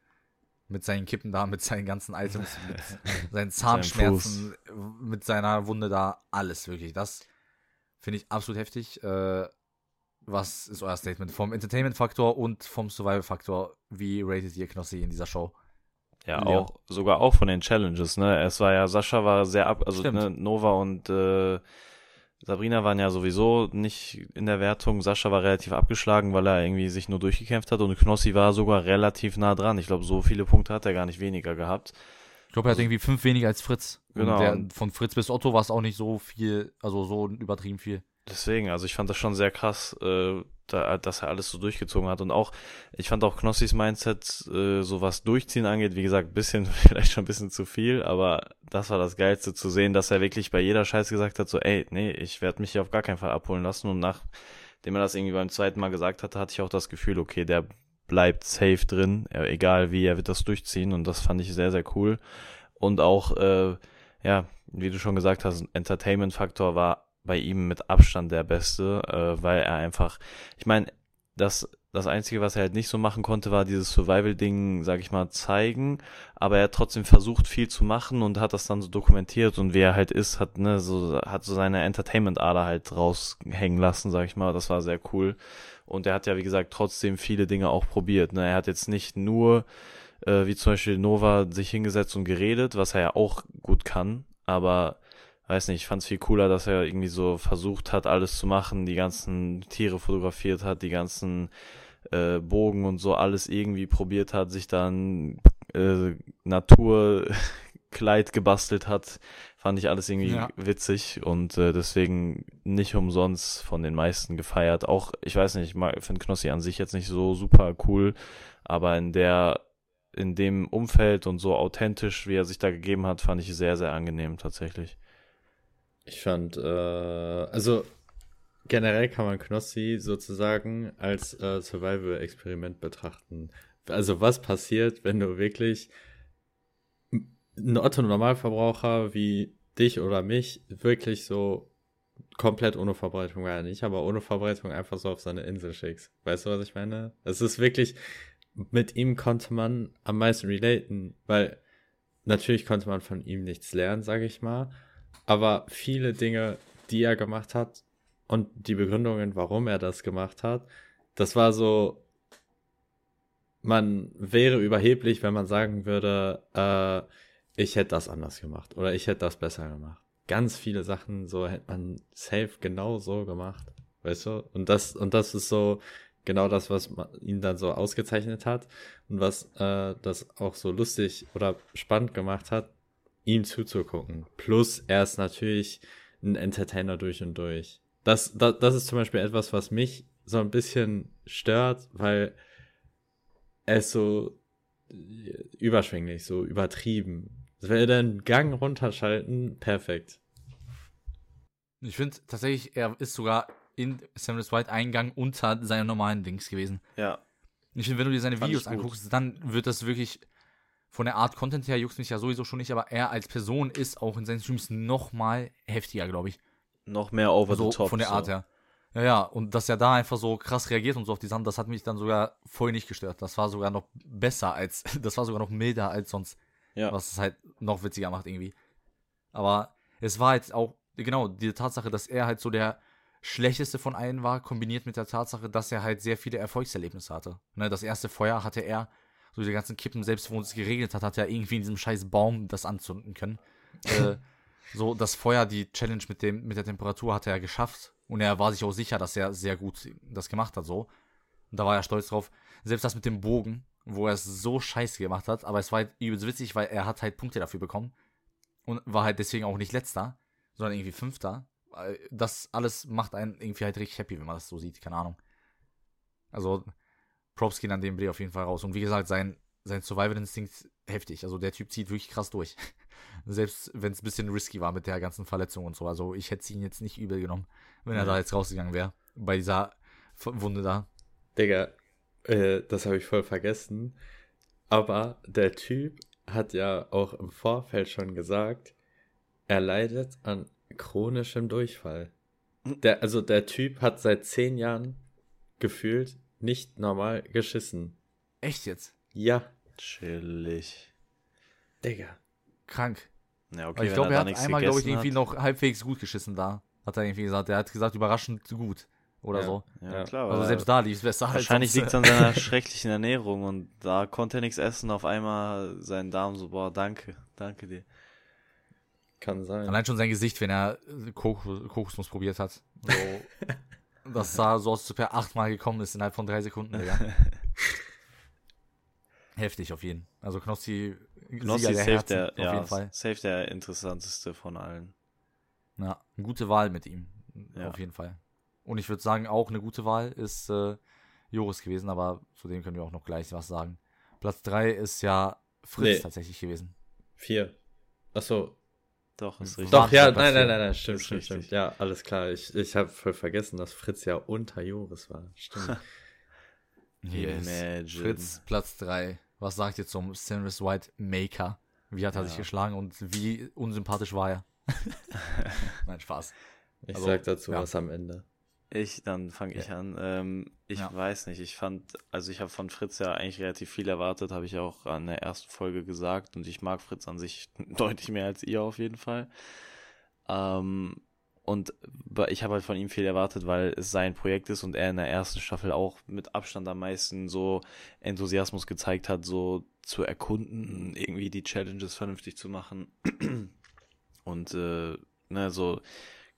Mit seinen Kippen da, mit seinen ganzen Items, [LAUGHS] mit seinen Zahnschmerzen, mit seiner Wunde da, alles wirklich. Das finde ich absolut heftig. Äh, was ist euer Statement vom Entertainment-Faktor und vom Survival-Faktor? Wie ratet ihr Knossi in dieser Show? Ja, Leon. auch, sogar auch von den Challenges, ne? Es war ja, Sascha war sehr ab, also ne, Nova und äh, Sabrina waren ja sowieso nicht in der Wertung. Sascha war relativ abgeschlagen, weil er irgendwie sich nur durchgekämpft hat und Knossi war sogar relativ nah dran. Ich glaube, so viele Punkte hat er gar nicht weniger gehabt. Ich glaube, er hat irgendwie fünf weniger als Fritz. Genau. Und der, von Fritz bis Otto war es auch nicht so viel, also so übertrieben viel. Deswegen, also ich fand das schon sehr krass, äh, da, dass er alles so durchgezogen hat. Und auch, ich fand auch Knossis Mindset, äh, so was Durchziehen angeht, wie gesagt, bisschen, [LAUGHS] vielleicht schon ein bisschen zu viel, aber das war das Geilste zu sehen, dass er wirklich bei jeder Scheiße gesagt hat, so, ey, nee, ich werde mich hier auf gar keinen Fall abholen lassen. Und nachdem er das irgendwie beim zweiten Mal gesagt hatte, hatte ich auch das Gefühl, okay, der bleibt safe drin, egal wie, er wird das durchziehen. Und das fand ich sehr, sehr cool. Und auch, äh, ja, wie du schon gesagt hast, Entertainment-Faktor war bei ihm mit Abstand der beste, äh, weil er einfach, ich meine, das, das Einzige, was er halt nicht so machen konnte, war dieses Survival-Ding, sag ich mal, zeigen, aber er hat trotzdem versucht, viel zu machen und hat das dann so dokumentiert. Und wie er halt ist, hat, ne, so, hat so seine Entertainment-Ader halt raushängen lassen, sag ich mal, das war sehr cool. Und er hat ja, wie gesagt, trotzdem viele Dinge auch probiert, ne, er hat jetzt nicht nur, äh, wie zum Beispiel Nova, sich hingesetzt und geredet, was er ja auch gut kann, aber weiß nicht, ich fand es viel cooler, dass er irgendwie so versucht hat, alles zu machen, die ganzen Tiere fotografiert hat, die ganzen äh, Bogen und so alles irgendwie probiert hat, sich dann äh, Naturkleid [LAUGHS] gebastelt hat, fand ich alles irgendwie ja. witzig und äh, deswegen nicht umsonst von den meisten gefeiert. Auch, ich weiß nicht, ich finde Knossi an sich jetzt nicht so super cool, aber in der in dem Umfeld und so authentisch, wie er sich da gegeben hat, fand ich sehr, sehr angenehm tatsächlich. Ich fand, äh, also generell kann man Knossi sozusagen als äh, Survival-Experiment betrachten. Also was passiert, wenn du wirklich ein Otto-Normalverbraucher wie dich oder mich wirklich so komplett ohne Verbreitung, ja nicht, aber ohne Verbreitung einfach so auf seine Insel schickst. Weißt du, was ich meine? Es ist wirklich, mit ihm konnte man am meisten relaten, weil natürlich konnte man von ihm nichts lernen, sage ich mal, aber viele Dinge, die er gemacht hat und die Begründungen, warum er das gemacht hat, das war so, man wäre überheblich, wenn man sagen würde, äh, ich hätte das anders gemacht oder ich hätte das besser gemacht. Ganz viele Sachen so hätte man safe genau so gemacht, weißt du? Und das und das ist so genau das, was ihn dann so ausgezeichnet hat und was äh, das auch so lustig oder spannend gemacht hat, ihm zuzugucken. Plus er ist natürlich ein Entertainer durch und durch. Das, das, das ist zum Beispiel etwas, was mich so ein bisschen stört, weil er ist so überschwänglich, so übertrieben. Wenn er den Gang runterschalten, perfekt. Ich finde tatsächlich, er ist sogar in Samuels White Eingang unter seinen normalen Dings gewesen. Ja. Ich finde, wenn du dir seine Videos anguckst, dann wird das wirklich von der Art Content her juckt mich ja sowieso schon nicht, aber er als Person ist auch in seinen Streams noch mal heftiger, glaube ich. Noch mehr over also the top. Von der Art so. her. Ja, ja, und dass er da einfach so krass reagiert und so auf die Sachen, das hat mich dann sogar voll nicht gestört. Das war sogar noch besser als, [LAUGHS] das war sogar noch milder als sonst. Ja. Was es halt noch witziger macht irgendwie. Aber es war halt auch, genau, die Tatsache, dass er halt so der schlechteste von allen war, kombiniert mit der Tatsache, dass er halt sehr viele Erfolgserlebnisse hatte. Ne, das erste Feuer hatte er so die ganzen Kippen, selbst wo es geregnet hat, hat er irgendwie in diesem scheiß Baum das anzünden können. äh, [LAUGHS] so, das Feuer, die Challenge mit, dem, mit der Temperatur hat er geschafft. Und er war sich auch sicher, dass er sehr gut das gemacht hat, so. Und da war er stolz drauf. Selbst das mit dem Bogen, wo er es so scheiße gemacht hat, aber es war halt übelst witzig, weil er hat halt Punkte dafür bekommen. Und war halt deswegen auch nicht letzter, sondern irgendwie fünfter. Das alles macht einen irgendwie halt richtig happy, wenn man das so sieht, keine Ahnung. Also, Props gehen an dem Dreh auf jeden Fall raus. Und wie gesagt, sein, sein Survival-Instinkt heftig. Also der Typ zieht wirklich krass durch. [LAUGHS] Selbst wenn es ein bisschen risky war mit der ganzen Verletzung und so. Also ich hätte ihn jetzt nicht übel genommen, wenn er ja. da jetzt rausgegangen wäre. Bei dieser Wunde da. Digga, äh, das habe ich voll vergessen. Aber der Typ hat ja auch im Vorfeld schon gesagt, er leidet an chronischem Durchfall. Der, also der Typ hat seit zehn Jahren gefühlt nicht normal geschissen. Echt jetzt? Ja. Chillig. Digga. Krank. Ja, okay, ich glaube, er hat einmal, glaube ich, irgendwie hat. noch halbwegs gut geschissen da. Hat er irgendwie gesagt. Er hat gesagt, überraschend gut. Oder ja, so. Ja, klar. Also selbst da lief es besser. Wahrscheinlich liegt es an seiner [LAUGHS] schrecklichen Ernährung und da konnte er nichts essen. Auf einmal seinen Darm so, boah, danke, danke dir. Kann sein. Allein schon sein Gesicht, wenn er Kokosnuss probiert hat. So. [LAUGHS] Das sah so aus, als ob er achtmal gekommen ist innerhalb von drei Sekunden, Digga. [LAUGHS] Heftig auf jeden. Also Knossi Knossi Sieger der safe Herzen, der, auf ja, jeden Fall. safe der interessanteste von allen. Ja, eine gute Wahl mit ihm. Ja. Auf jeden Fall. Und ich würde sagen, auch eine gute Wahl ist äh, Joris gewesen, aber zu dem können wir auch noch gleich was sagen. Platz 3 ist ja Fritz Nee. tatsächlich gewesen. Vier. Achso. Doch, ist richtig. Doch, ja, nein, nein, nein, nein, stimmt, stimmt, richtig. stimmt. Ja, alles klar. Ich, ich habe voll vergessen, dass Fritz ja unter Joris war. Stimmt. [LAUGHS] Imagine. Fritz, Platz 3. Was sagt ihr zum Cyrus White Maker? Wie hat er Ja. sich geschlagen und wie unsympathisch war er? [LAUGHS] Nein, Spaß. Ich Also, sag dazu ja. was am Ende. Ich, dann fange ich an. Ähm, ich Ja. weiß nicht, ich fand, also ich habe von Fritz ja eigentlich relativ viel erwartet, habe ich auch an der ersten Folge gesagt und ich mag Fritz an sich [LAUGHS] deutlich mehr als ihr auf jeden Fall. Ähm, und ich habe halt von ihm viel erwartet, weil es sein Projekt ist und er in der ersten Staffel auch mit Abstand am meisten so Enthusiasmus gezeigt hat, so zu erkunden, irgendwie die Challenges vernünftig zu machen. [CLEARS THROAT] Und äh, ne, so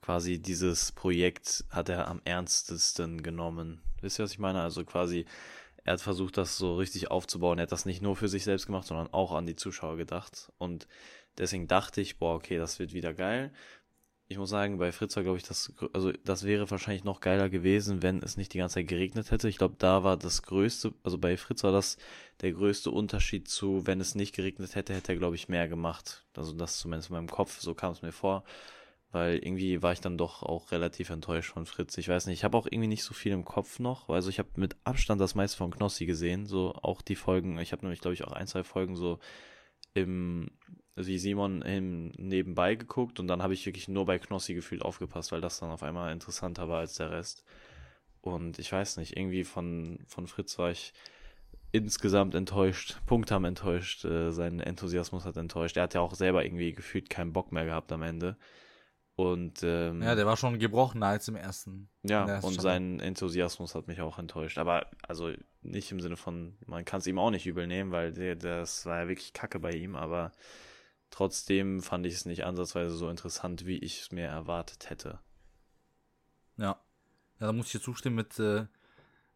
quasi dieses Projekt hat er am ernstesten genommen. Wisst ihr, was ich meine? Also quasi, er hat versucht, das so richtig aufzubauen. Er hat das nicht nur für sich selbst gemacht, sondern auch an die Zuschauer gedacht. Und deswegen dachte ich, boah, okay, das wird wieder geil. Ich muss sagen, bei Fritz war, glaube ich, das, also das wäre wahrscheinlich noch geiler gewesen, wenn es nicht die ganze Zeit geregnet hätte. Ich glaube, da war das größte, also bei Fritz war das der größte Unterschied zu, wenn es nicht geregnet hätte, hätte er, glaube ich, mehr gemacht. Also das zumindest in meinem Kopf, so kam es mir vor. Weil irgendwie war ich dann doch auch relativ enttäuscht von Fritz. Ich weiß nicht, ich habe auch irgendwie nicht so viel im Kopf noch. Also ich habe mit Abstand das meiste von Knossi gesehen. So auch die Folgen, ich habe nämlich, glaube ich, auch ein, zwei Folgen so im, wie Simon im nebenbei geguckt und dann habe ich wirklich nur bei Knossi gefühlt aufgepasst, weil das dann auf einmal interessanter war als der Rest. Und ich weiß nicht, irgendwie von, von Fritz war ich insgesamt enttäuscht. Punkte haben enttäuscht, äh, sein Enthusiasmus hat enttäuscht. Er hat ja auch selber irgendwie gefühlt keinen Bock mehr gehabt am Ende. Und ähm, Ja, der war schon gebrochener als im ersten. ja, ersten und sein Enthusiasmus hat mich auch enttäuscht. Aber also nicht im Sinne von, man kann es ihm auch nicht übel nehmen, weil der, das war ja wirklich Kacke bei ihm, aber trotzdem fand ich es nicht ansatzweise so interessant, wie ich es mir erwartet hätte. Ja. Ja, da muss ich dir zustimmen mit äh,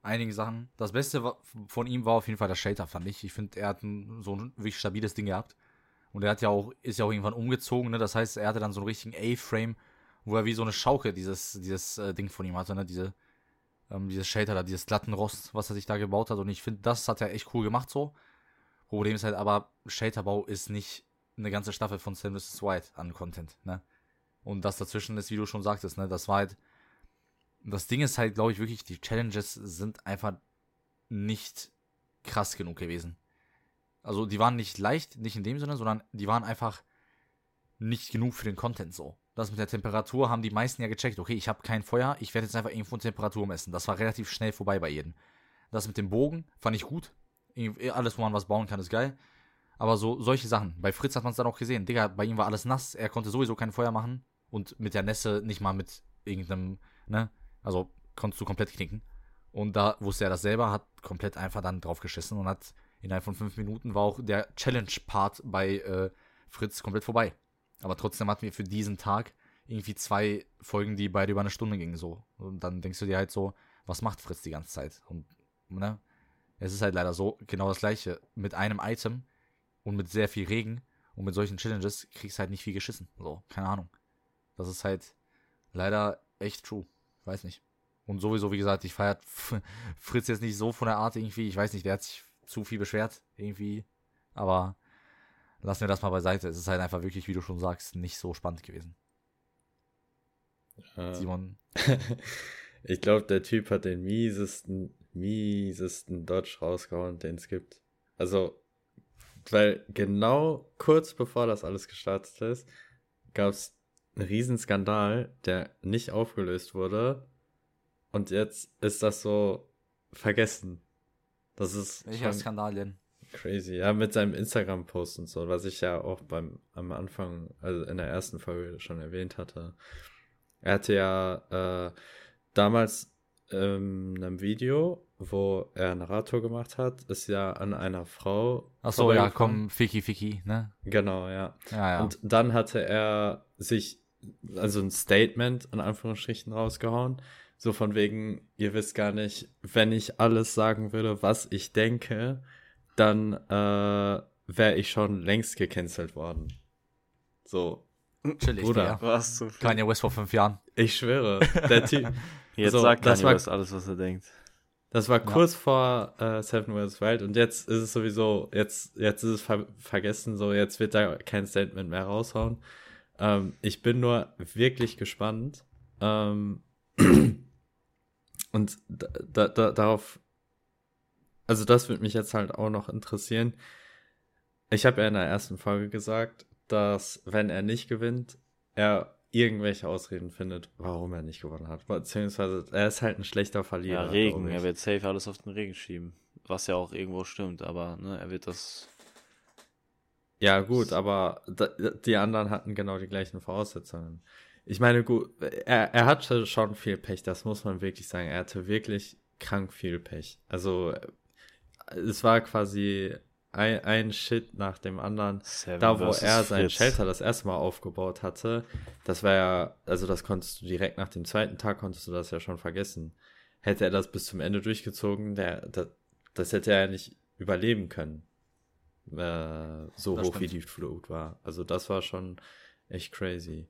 einigen Sachen. Das Beste war, von ihm war auf jeden Fall der Shader, fand ich. Ich finde, er hat ein, so ein wirklich stabiles Ding gehabt. Und er hat ja auch, ist ja auch irgendwann umgezogen, ne? Das heißt, er hatte dann so einen richtigen A-Frame, wo er wie so eine Schaukel dieses, dieses äh, Ding von ihm hatte, ne? Diese, ähm, dieses Shader da, dieses glatten Rost, was er sich da gebaut hat. Und ich finde, das hat er echt cool gemacht so. Problem ist halt aber, Shaderbau ist nicht eine ganze Staffel von Sam vs. White an Content, ne? Und das dazwischen ist, wie du schon sagtest, ne? Das war halt, das Ding ist halt, glaube ich, wirklich, die Challenges sind einfach nicht krass genug gewesen. Also die waren nicht leicht, nicht in dem Sinne, sondern die waren einfach nicht genug für den Content so. Das mit der Temperatur haben die meisten ja gecheckt. Okay, ich habe kein Feuer, ich werde jetzt einfach irgendwo Temperatur messen. Das war relativ schnell vorbei bei jedem. Das mit dem Bogen fand ich gut. Alles, wo man was bauen kann, ist geil. Aber so solche Sachen. Bei Fritz hat man es dann auch gesehen. Digga, bei ihm war alles nass. Er konnte sowieso kein Feuer machen. Und mit der Nässe nicht mal mit irgendeinem, ne? Also konntest du komplett knicken. Und da wusste er das selber, hat komplett einfach dann draufgeschissen und hat innerhalb von fünf Minuten war auch der Challenge-Part bei äh, Fritz komplett vorbei. Aber trotzdem hatten wir für diesen Tag irgendwie zwei Folgen, die beide über eine Stunde gingen so. Und dann denkst du dir halt so, was macht Fritz die ganze Zeit? Und ne? Es ist halt leider so, genau das gleiche. Mit einem Item und mit sehr viel Regen und mit solchen Challenges kriegst du halt nicht viel geschissen. So, keine Ahnung. Das ist halt leider echt true. Weiß nicht. Und sowieso, wie gesagt, ich feiert Fritz jetzt nicht so von der Art irgendwie. Ich weiß nicht, der hat sich zu viel beschwert irgendwie. Aber lassen wir das mal beiseite. Es ist halt einfach wirklich, wie du schon sagst, nicht so spannend gewesen. Äh, Simon, [LAUGHS] ich glaube, der Typ hat den miesesten, miesesten Dodge rausgehauen, den es gibt. Also, weil genau kurz bevor das alles gestartet ist, gab es einen Riesenskandal, der nicht aufgelöst wurde. Und jetzt ist das so vergessen. Das ist welcher Skandal denn? crazy. Ja, mit seinem Instagram-Post und so, was ich ja auch beim am Anfang, also in der ersten Folge schon erwähnt hatte. Er hatte ja äh, damals ähm, in einem Video, wo er einen Radtour gemacht hat, ist ja an einer Frau. Achso, ja, komm, Ficky Ficky, ne? Genau, ja. Ja, ja. Und dann hatte er sich, also ein Statement in Anführungsstrichen rausgehauen. So von wegen, ihr wisst gar nicht, wenn ich alles sagen würde, was ich denke, dann äh, wäre ich schon längst gecancelt worden. So. Chillig, Bruder. Was viel. Kanye West vor fünf Jahren. Ich schwöre, der Typ. [LAUGHS] Jetzt So, sagt das Kanye war- West alles, was er denkt. Das war kurz vor äh, Seven Wars Wild und jetzt ist es sowieso, jetzt, jetzt ist es ver vergessen, so jetzt wird da kein Statement mehr raushauen. Ähm, ich bin nur wirklich gespannt. Ähm, [CLEARS THROAT] und da, da, da, darauf, also das würde mich jetzt halt auch noch interessieren. Ich habe ja in der ersten Folge gesagt, dass wenn er nicht gewinnt, er irgendwelche Ausreden findet, warum er nicht gewonnen hat. Beziehungsweise er ist halt ein schlechter Verlierer. Ja, Regen. Er wird safe alles auf den Regen schieben. Was ja auch irgendwo stimmt, aber ne, er wird das. Ja, gut, aber die anderen hatten genau die gleichen Voraussetzungen. Ich meine, gut, er, er hatte schon viel Pech, das muss man wirklich sagen. Er hatte wirklich krank viel Pech. Also, es war quasi ein, ein Shit nach dem anderen. Seven Da, wo er sein Fritz. Shelter das erste Mal aufgebaut hatte, das war ja, also das konntest du direkt nach dem zweiten Tag, konntest du das ja schon vergessen. Hätte er das bis zum Ende durchgezogen, der, das, das hätte er ja nicht überleben können. Äh, so Das hoch wie stimmt. die Flut war. Also das war schon echt crazy.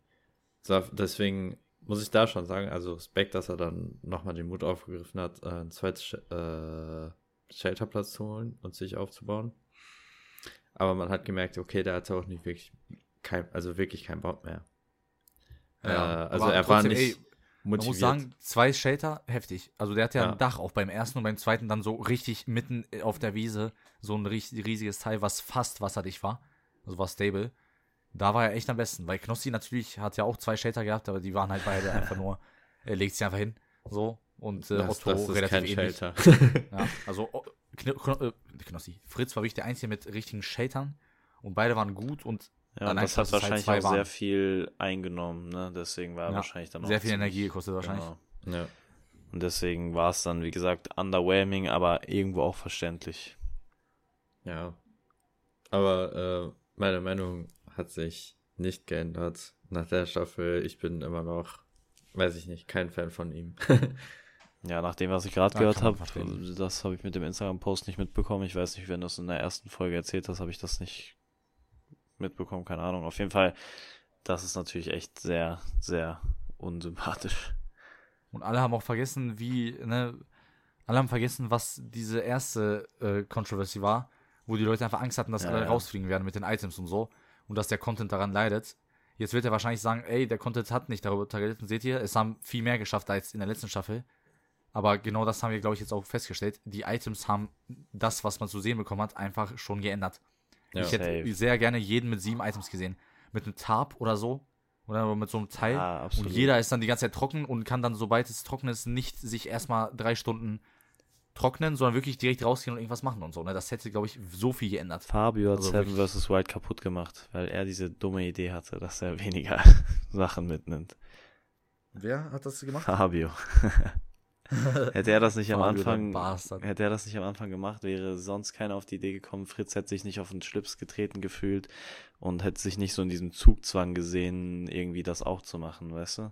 Deswegen muss ich da schon sagen, also Respekt, dass er dann nochmal den Mut aufgegriffen hat, äh, einen zweiten Sh äh, Shelterplatz zu holen und sich aufzubauen. Aber man hat gemerkt, okay, der hatte auch nicht wirklich kein, also wirklich keinen Bock mehr. Ja, äh, also er war trotzdem, nicht ey, Man motiviert. muss sagen, zwei Shelter, heftig. Also der hat ja, Ja. ein Dach auch beim ersten und beim zweiten dann so richtig mitten auf der Wiese, so ein ries- riesiges Teil, was fast wasserdicht war. Also war stable. Da war er echt am besten, weil Knossi natürlich hat ja auch zwei Shelter gehabt, aber die waren halt beide einfach nur, [LAUGHS] er legt sie einfach hin, so. Und äh, das, Otto das ist relativ kein ähnlich. Shelter. [LAUGHS] Ja, [LAUGHS] also oh, Kn Kn äh, Knossi. Fritz war wirklich der Einzige mit richtigen Sheltern und beide waren gut und Ja, und das hat halt wahrscheinlich zwei auch waren. sehr viel eingenommen, ne? Deswegen war Ja, wahrscheinlich dann auch. sehr viel Energie gekostet wahrscheinlich. Genau. ja. Und deswegen war es dann, wie gesagt, underwhelming, aber irgendwo auch verständlich. Ja. Aber äh, meine Meinung hat sich nicht geändert nach der Staffel. Ich bin immer noch, weiß ich nicht, kein Fan von ihm. [LAUGHS] Ja, nach dem, was ich gerade gehört habe, das habe ich mit dem Instagram-Post nicht mitbekommen. Ich weiß nicht, wenn du es in der ersten Folge erzählt hast, habe ich das nicht mitbekommen, keine Ahnung. Auf jeden Fall, das ist natürlich echt sehr, sehr unsympathisch. Und alle haben auch vergessen, wie, ne, alle haben vergessen, was diese erste äh, Controversy war, wo die Leute einfach Angst hatten, dass Ja, alle ja. rausfliegen werden mit den Items und so und dass der Content daran leidet. Jetzt wird er wahrscheinlich sagen, ey, der Content hat nicht darüber gelitten. Seht ihr, es haben viel mehr geschafft als in der letzten Staffel. Aber genau das haben wir, glaube ich, jetzt auch festgestellt. Die Items haben das, was man zu sehen bekommen hat, einfach schon geändert. Ja. ich hätte Safe. sehr gerne jeden mit sieben Items gesehen. Mit einem Tarp oder so. Oder mit so einem Teil. Absolut. Und jeder ist dann die ganze Zeit trocken und kann dann, sobald es trocken ist, nicht sich erstmal drei Stunden trocknen, sondern wirklich direkt rausgehen und irgendwas machen und so. Ne? Das hätte, glaube ich, so viel geändert. Fabio hat Also Seven vs. Wild kaputt gemacht, weil er diese dumme Idee hatte, dass er weniger [LAUGHS] Sachen mitnimmt. Wer hat das gemacht? Fabio. [LAUGHS] hätte er das nicht am Anfang, hätte er das nicht am Anfang gemacht, wäre sonst keiner auf die Idee gekommen. Fritz hätte sich nicht auf den Schlips getreten gefühlt und hätte sich nicht so in diesem Zugzwang gesehen, irgendwie das auch zu machen, weißt du?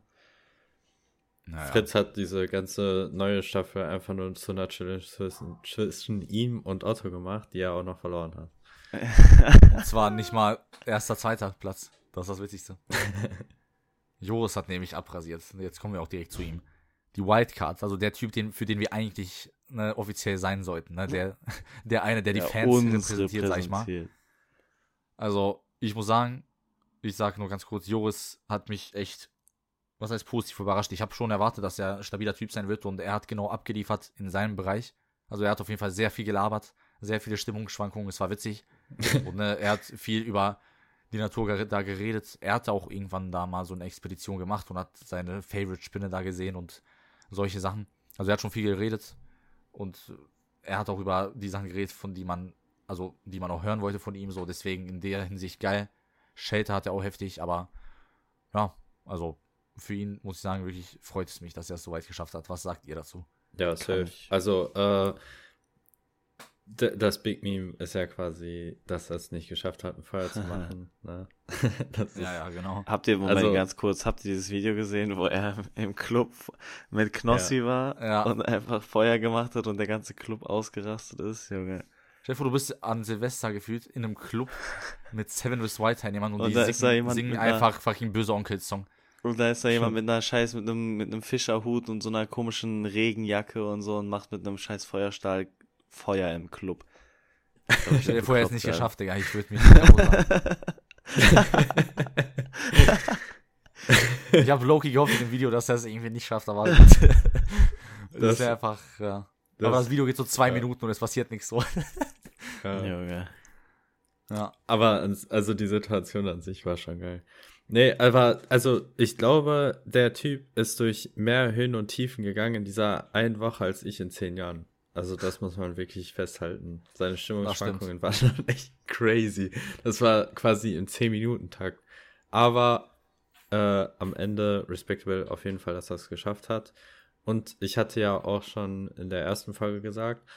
Naja. Fritz hat diese ganze neue Staffel einfach nur zu einer Challenge zwischen, zwischen ihm und Otto gemacht, die er auch noch verloren hat. [LAUGHS] Und zwar nicht mal erster, zweiter Platz. Das ist das Witzigste. [LAUGHS] Joris hat nämlich abrasiert. Jetzt kommen wir auch direkt zu ihm. Die Wildcard, also der Typ, den, für den wir eigentlich ne, offiziell sein sollten. Ne? Der, [LAUGHS] der eine, der die Ja, Fans uns repräsentiert, sag ich mal. repräsentiert. Also, ich muss sagen, ich sage nur ganz kurz, Joris hat mich echt, was heißt positiv überrascht. Ich habe schon erwartet, dass er ein stabiler Typ sein wird und er hat genau abgeliefert in seinem Bereich. Also er hat auf jeden Fall sehr viel gelabert, sehr viele Stimmungsschwankungen, es war witzig. [LAUGHS] und ne, er hat viel über die Natur da geredet. Er hatte auch irgendwann da mal so eine Expedition gemacht und hat seine Favorite-Spinne da gesehen und solche Sachen. Also er hat schon viel geredet und er hat auch über die Sachen geredet, von die man, also die man auch hören wollte von ihm, so deswegen in der Hinsicht geil. Shelter hat er auch heftig, aber ja, also für ihn muss ich sagen, wirklich freut es mich, dass er es so weit geschafft hat. Was sagt ihr dazu? Ja, safe. ich- Also, äh, das Big Meme ist ja quasi, dass er es nicht geschafft hat, ein Feuer zu [LAUGHS] machen. ne? [LAUGHS] das ist, ja, genau. Habt ihr, Moment, Also- ganz kurz, habt ihr dieses Video gesehen, wo er im Club mit Knossi war Ja. und einfach Feuer gemacht hat und der ganze Club ausgerastet ist, Junge? Stell dir vor, du bist an Silvester gefühlt in einem Club [LAUGHS] mit Seven with White Teilnehmern und, Und die singen, singen einfach fucking böse Onkel-Song. Und da ist da jemand mit einer Scheiß, mit einem, mit einem Fischerhut und so einer komischen Regenjacke und so und macht mit einem scheiß Feuerstahl Feuer im Club. Ich [LAUGHS] glaub, ich Ich hätte vorher bekloppt, nicht Alter. geschafft, Digga. Ich würde mich nicht. [LAUGHS] Ich habe Loki gehofft in dem Video, dass er es irgendwie nicht schafft, aber [LAUGHS] das, Das- ist einfach, ja. das- aber das Video geht so zwei ja. Minuten und es passiert nichts so. Ja. Ja. Aber also die Situation an sich war schon geil. Nee, aber also ich glaube, der Typ ist durch mehr Höhen und Tiefen gegangen in dieser einen Woche als ich in zehn Jahren. Also das muss man wirklich festhalten. Seine Stimmungsschwankungen waren [LAUGHS] schon echt crazy. Das war quasi im 10-Minuten-Takt. Aber äh, am Ende respectable auf jeden Fall, dass er es geschafft hat. Und ich hatte ja auch schon in der ersten Folge gesagt,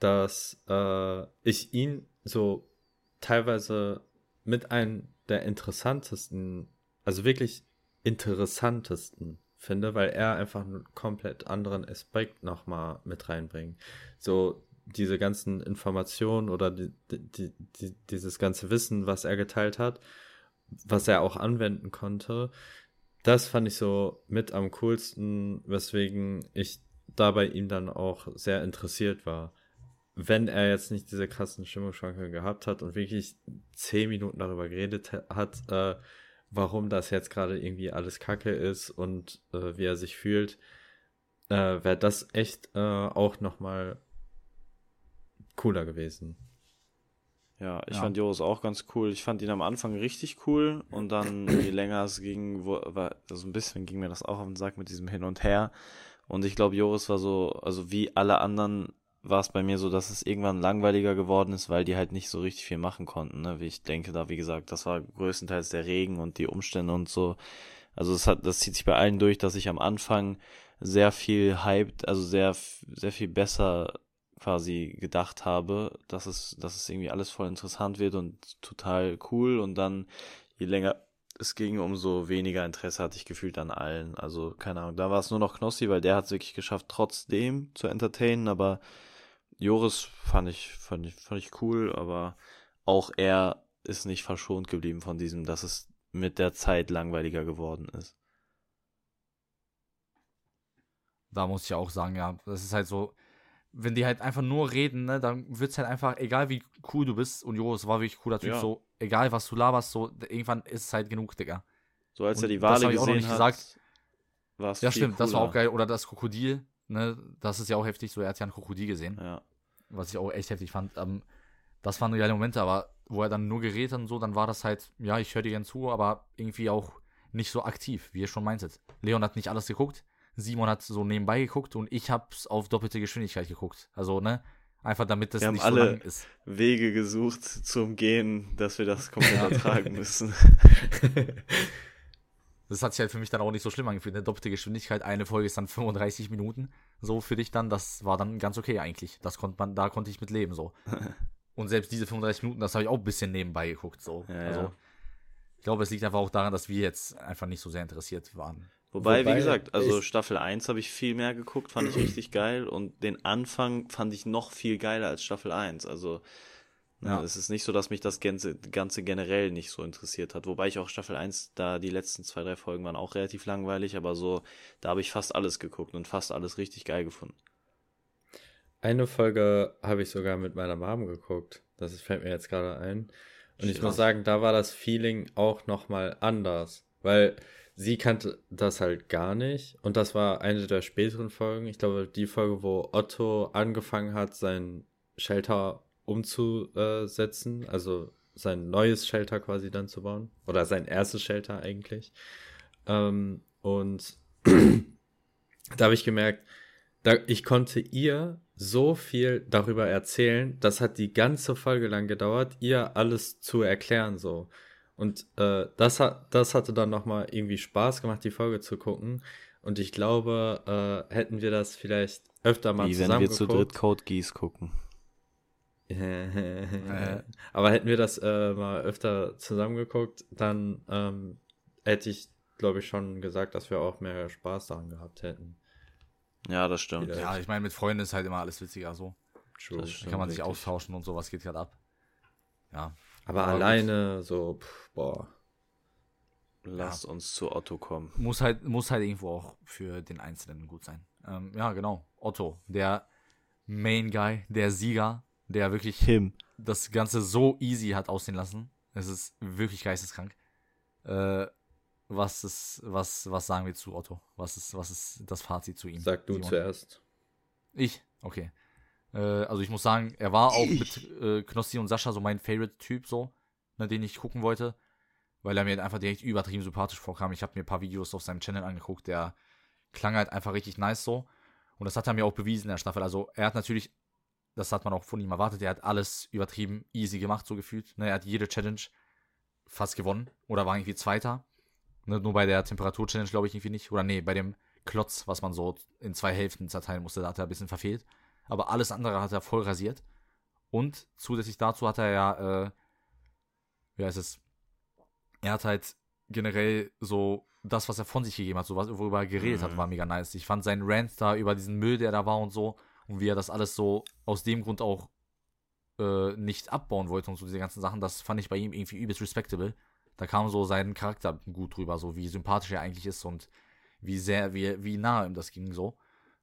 dass äh, ich ihn so teilweise mit einem der interessantesten, also wirklich interessantesten finde, weil er einfach einen komplett anderen Aspekt nochmal mit reinbringt. So diese ganzen Informationen oder die, die, die, dieses ganze Wissen, was er geteilt hat, was er auch anwenden konnte, das fand ich so mit am coolsten, weswegen ich da bei ihm dann auch sehr interessiert war. Wenn er jetzt nicht diese krassen Stimmungsschwankungen gehabt hat und wirklich zehn Minuten darüber geredet ha- hat, äh, warum das jetzt gerade irgendwie alles Kacke ist und äh, wie er sich fühlt, äh, wäre das echt äh, auch nochmal cooler gewesen. Ja, ich Ja. fand Joris auch ganz cool. Ich fand ihn am Anfang richtig cool und dann, je länger es ging, wo, war, so ein bisschen ging mir das auch auf den Sack mit diesem Hin und Her. Und ich glaube, Joris war so, also wie alle anderen war es bei mir so, dass es irgendwann langweiliger geworden ist, weil die halt nicht so richtig viel machen konnten. Ne? Wie ich denke, da, wie gesagt, das war größtenteils der Regen und die Umstände und so. Also es hat, das zieht sich bei allen durch, dass ich am Anfang sehr viel hyped, also sehr, sehr viel besser quasi gedacht habe, dass es, dass es irgendwie alles voll interessant wird und total cool und dann je länger es ging, umso weniger Interesse hatte ich gefühlt an allen. Also keine Ahnung, da war es nur noch Knossi, weil der hat es wirklich geschafft, trotzdem zu entertainen, aber Joris fand ich, fand ich, fand ich cool, aber auch er ist nicht verschont geblieben von diesem, dass es mit der Zeit langweiliger geworden ist. Da muss ich auch sagen, ja, das ist halt so, wenn die halt einfach nur reden, ne, dann wird's halt einfach, egal wie cool du bist, und Joris war wirklich cooler Typ, Ja. so, egal was du laberst, so, irgendwann ist es halt genug, Digga. So als Und er die Wale gesehen nicht hat, gesagt. war es Ja, stimmt, das war cooler. auch geil. Oder das Krokodil, ne, das ist ja auch heftig, so, er hat ja ein Krokodil gesehen, Ja. was ich auch echt heftig fand. Ähm, das waren geile Momente, aber wo er dann nur geredet hat und so, dann war das halt, ja, ich höre dir gern zu, aber irgendwie auch nicht so aktiv, wie ihr schon meintet. Leon hat nicht alles geguckt, Simon hat so nebenbei geguckt und ich hab's auf doppelte Geschwindigkeit geguckt. Also, ne, einfach damit das Wir haben nicht alle- so lang ist. Wege gesucht zu umgehen, dass wir das komplett [LAUGHS] ertragen müssen. [LAUGHS] Das hat sich halt für mich dann auch nicht so schlimm angefühlt. Eine doppelte Geschwindigkeit, eine Folge ist dann 35 Minuten. So für dich dann, das war dann ganz okay eigentlich. Das konnte man, da konnte ich mit leben, so. [LAUGHS] Und selbst diese 35 Minuten, das habe ich auch ein bisschen nebenbei geguckt, so. Ja, also, ja. ich glaube, es liegt einfach auch daran, dass wir jetzt einfach nicht so sehr interessiert waren. Wobei, Wobei, wie gesagt, also Staffel 1 habe ich viel mehr geguckt, fand ich richtig geil und den Anfang fand ich noch viel geiler als Staffel 1. Also Ja. ja. es ist nicht so, dass mich das Ganze, Ganze generell nicht so interessiert hat. Wobei ich auch Staffel 1, da die letzten zwei, drei Folgen waren auch relativ langweilig, aber so, da habe ich fast alles geguckt und fast alles richtig geil gefunden. Eine Folge habe ich sogar mit meiner Mom geguckt. Das fällt mir jetzt gerade ein. Und ich Shit. muss sagen, da war das Feeling auch nochmal anders. Weil sie kannte das halt gar nicht. Und das war eine der späteren Folgen. Ich glaube, die Folge, wo Otto angefangen hat, sein Shelter umzusetzen. Also sein neues Shelter quasi dann zu bauen. Oder sein erstes Shelter eigentlich. Ähm, und [CLEARS THROAT] da habe ich gemerkt, da, ich konnte ihr so viel darüber erzählen, das hat die ganze Folge lang gedauert, ihr alles zu erklären so. Und äh, das hat, das hatte dann nochmal irgendwie Spaß gemacht, die Folge zu gucken. Und ich glaube, äh, hätten wir das vielleicht öfter mal Wie wenn zusammen wir zu dritt Code Geass gucken. [LAUGHS] Aber hätten wir das äh, mal öfter zusammengeguckt, dann ähm, hätte ich, glaube ich, schon gesagt, dass wir auch mehr Spaß daran gehabt hätten. Ja, das stimmt. Ja, ich meine, mit Freunden ist halt immer alles witziger, so. True. Da stimmt kann man sich wirklich. austauschen und sowas geht gerade ab. Ja. Aber Aber gut. alleine, so, pff, boah. Lasst uns zu Otto kommen. Muss halt, muss halt irgendwo auch für den Einzelnen gut sein. Ähm, ja, genau. Otto, der Main Guy, der Sieger, der wirklich Him. das Ganze so easy hat aussehen lassen. Es ist wirklich geisteskrank. Äh, was ist, was, was sagen wir zu Otto? Was ist, was ist das Fazit zu ihm? Sag du Simon? zuerst. Ich? Okay. Äh, also ich muss sagen, er war auch mit äh, Knossi und Sascha so mein Favorite-Typ, so, ne, den ich gucken wollte. Weil er mir einfach direkt übertrieben sympathisch vorkam. Ich habe mir ein paar Videos auf seinem Channel angeguckt, der klang halt einfach richtig nice so. Und das hat er mir auch bewiesen in der Staffel. Also er hat natürlich, das hat man auch von ihm erwartet, er hat alles übertrieben easy gemacht, so gefühlt. Ne, er hat jede Challenge fast gewonnen. Oder war irgendwie Zweiter. Ne, nur bei der Temperatur-Challenge glaube ich irgendwie nicht. Oder nee, bei dem Klotz, was man so in zwei Hälften zerteilen musste, da hat er ein bisschen verfehlt. Aber alles andere hat er voll rasiert. Und zusätzlich dazu hat er ja, äh, wie heißt es, er hat halt generell so das, was er von sich gegeben hat, so was, worüber er geredet hat, Mhm. war mega nice. Ich fand seinen Rant da über diesen Müll, der da war und so, und wie er das alles so aus dem Grund auch äh, nicht abbauen wollte und so diese ganzen Sachen, das fand ich bei ihm irgendwie übelst respectable. Da kam so sein Charakter gut drüber, so wie sympathisch er eigentlich ist und wie sehr, wie, wie nah ihm das ging so.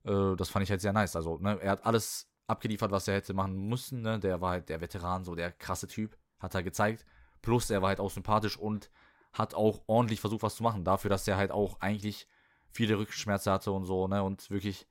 Äh, das fand ich halt sehr nice. Also, ne, er hat alles abgeliefert, was er hätte machen müssen, ne? Der war halt der Veteran, so der krasse Typ, hat er gezeigt. Plus, er war halt auch sympathisch und hat auch ordentlich versucht, was zu machen. Dafür, dass er halt auch eigentlich viele Rückenschmerzen hatte und so, ne? Und wirklich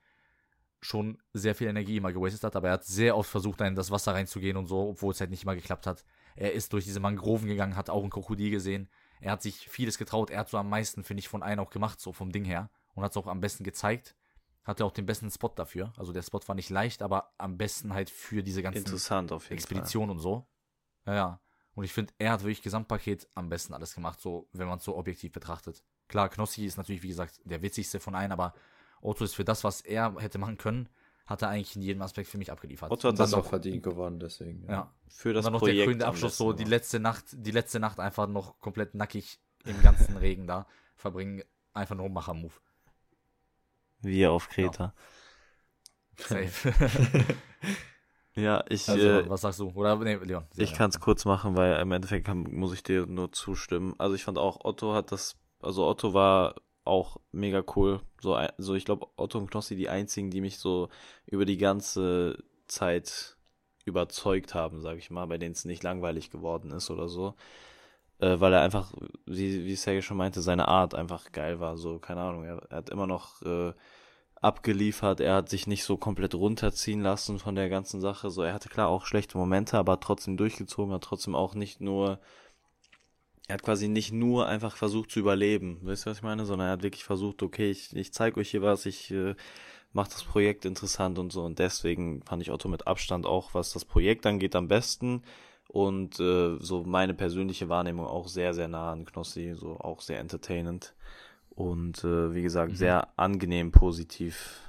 schon sehr viel Energie immer gewastet hat. Aber er hat sehr oft versucht, in das Wasser reinzugehen und so, obwohl es halt nicht immer geklappt hat. Er ist durch diese Mangroven gegangen, hat auch ein Krokodil gesehen. Er hat sich vieles getraut. Er hat so am meisten, finde ich, von allen auch gemacht, so vom Ding her. Und hat es auch am besten gezeigt. Hatte auch den besten Spot dafür. Also der Spot war nicht leicht, aber am besten halt für diese ganzen Interessant auf jeden Expedition und so. Ja, ja. Und ich finde, er hat wirklich Gesamtpaket am besten alles gemacht, so, wenn man es so objektiv betrachtet. Klar, Knossi ist natürlich, wie gesagt, der witzigste von allen, aber Otto ist für das, was er hätte machen können, hat er eigentlich in jedem Aspekt für mich abgeliefert. Otto hat Und Das auch verdient gewonnen, deswegen. Ja. Fall. Für Und das dann noch Projekt der krönende Abschluss, so die letzte Nacht, die letzte Nacht einfach noch komplett nackig im ganzen [LAUGHS] Regen da verbringen. Einfach nur Macher-Move. Wir auf Kreta. Safe. [LAUGHS] Ja, ich, also, äh, was sagst du? Oder, nee, Leon. ich ja. kann es kurz machen, weil im Endeffekt kann, muss ich dir nur zustimmen. Also ich fand auch, Otto hat das, also Otto war auch mega cool. So, so ich glaube, Otto und Knossi die einzigen, die mich so über die ganze Zeit überzeugt haben, sag ich mal, bei denen es nicht langweilig geworden ist oder so. Äh, weil er einfach, wie, wie Sergej schon meinte, seine Art einfach geil war. So, keine Ahnung, er, er hat immer noch äh, abgeliefert, er hat sich nicht so komplett runterziehen lassen von der ganzen Sache. So, er hatte klar auch schlechte Momente, aber trotzdem durchgezogen, hat trotzdem auch nicht nur, er hat quasi nicht nur einfach versucht zu überleben, weißt du, was ich meine, sondern er hat wirklich versucht, okay, ich, ich zeige euch hier was, ich äh, mache das Projekt interessant und so. Und deswegen fand ich Otto mit Abstand auch, was das Projekt angeht, am besten. Und äh, so meine persönliche Wahrnehmung auch sehr, sehr nah an Knossi, so auch sehr entertainend. Und äh, wie gesagt, Mhm. sehr angenehm positiv.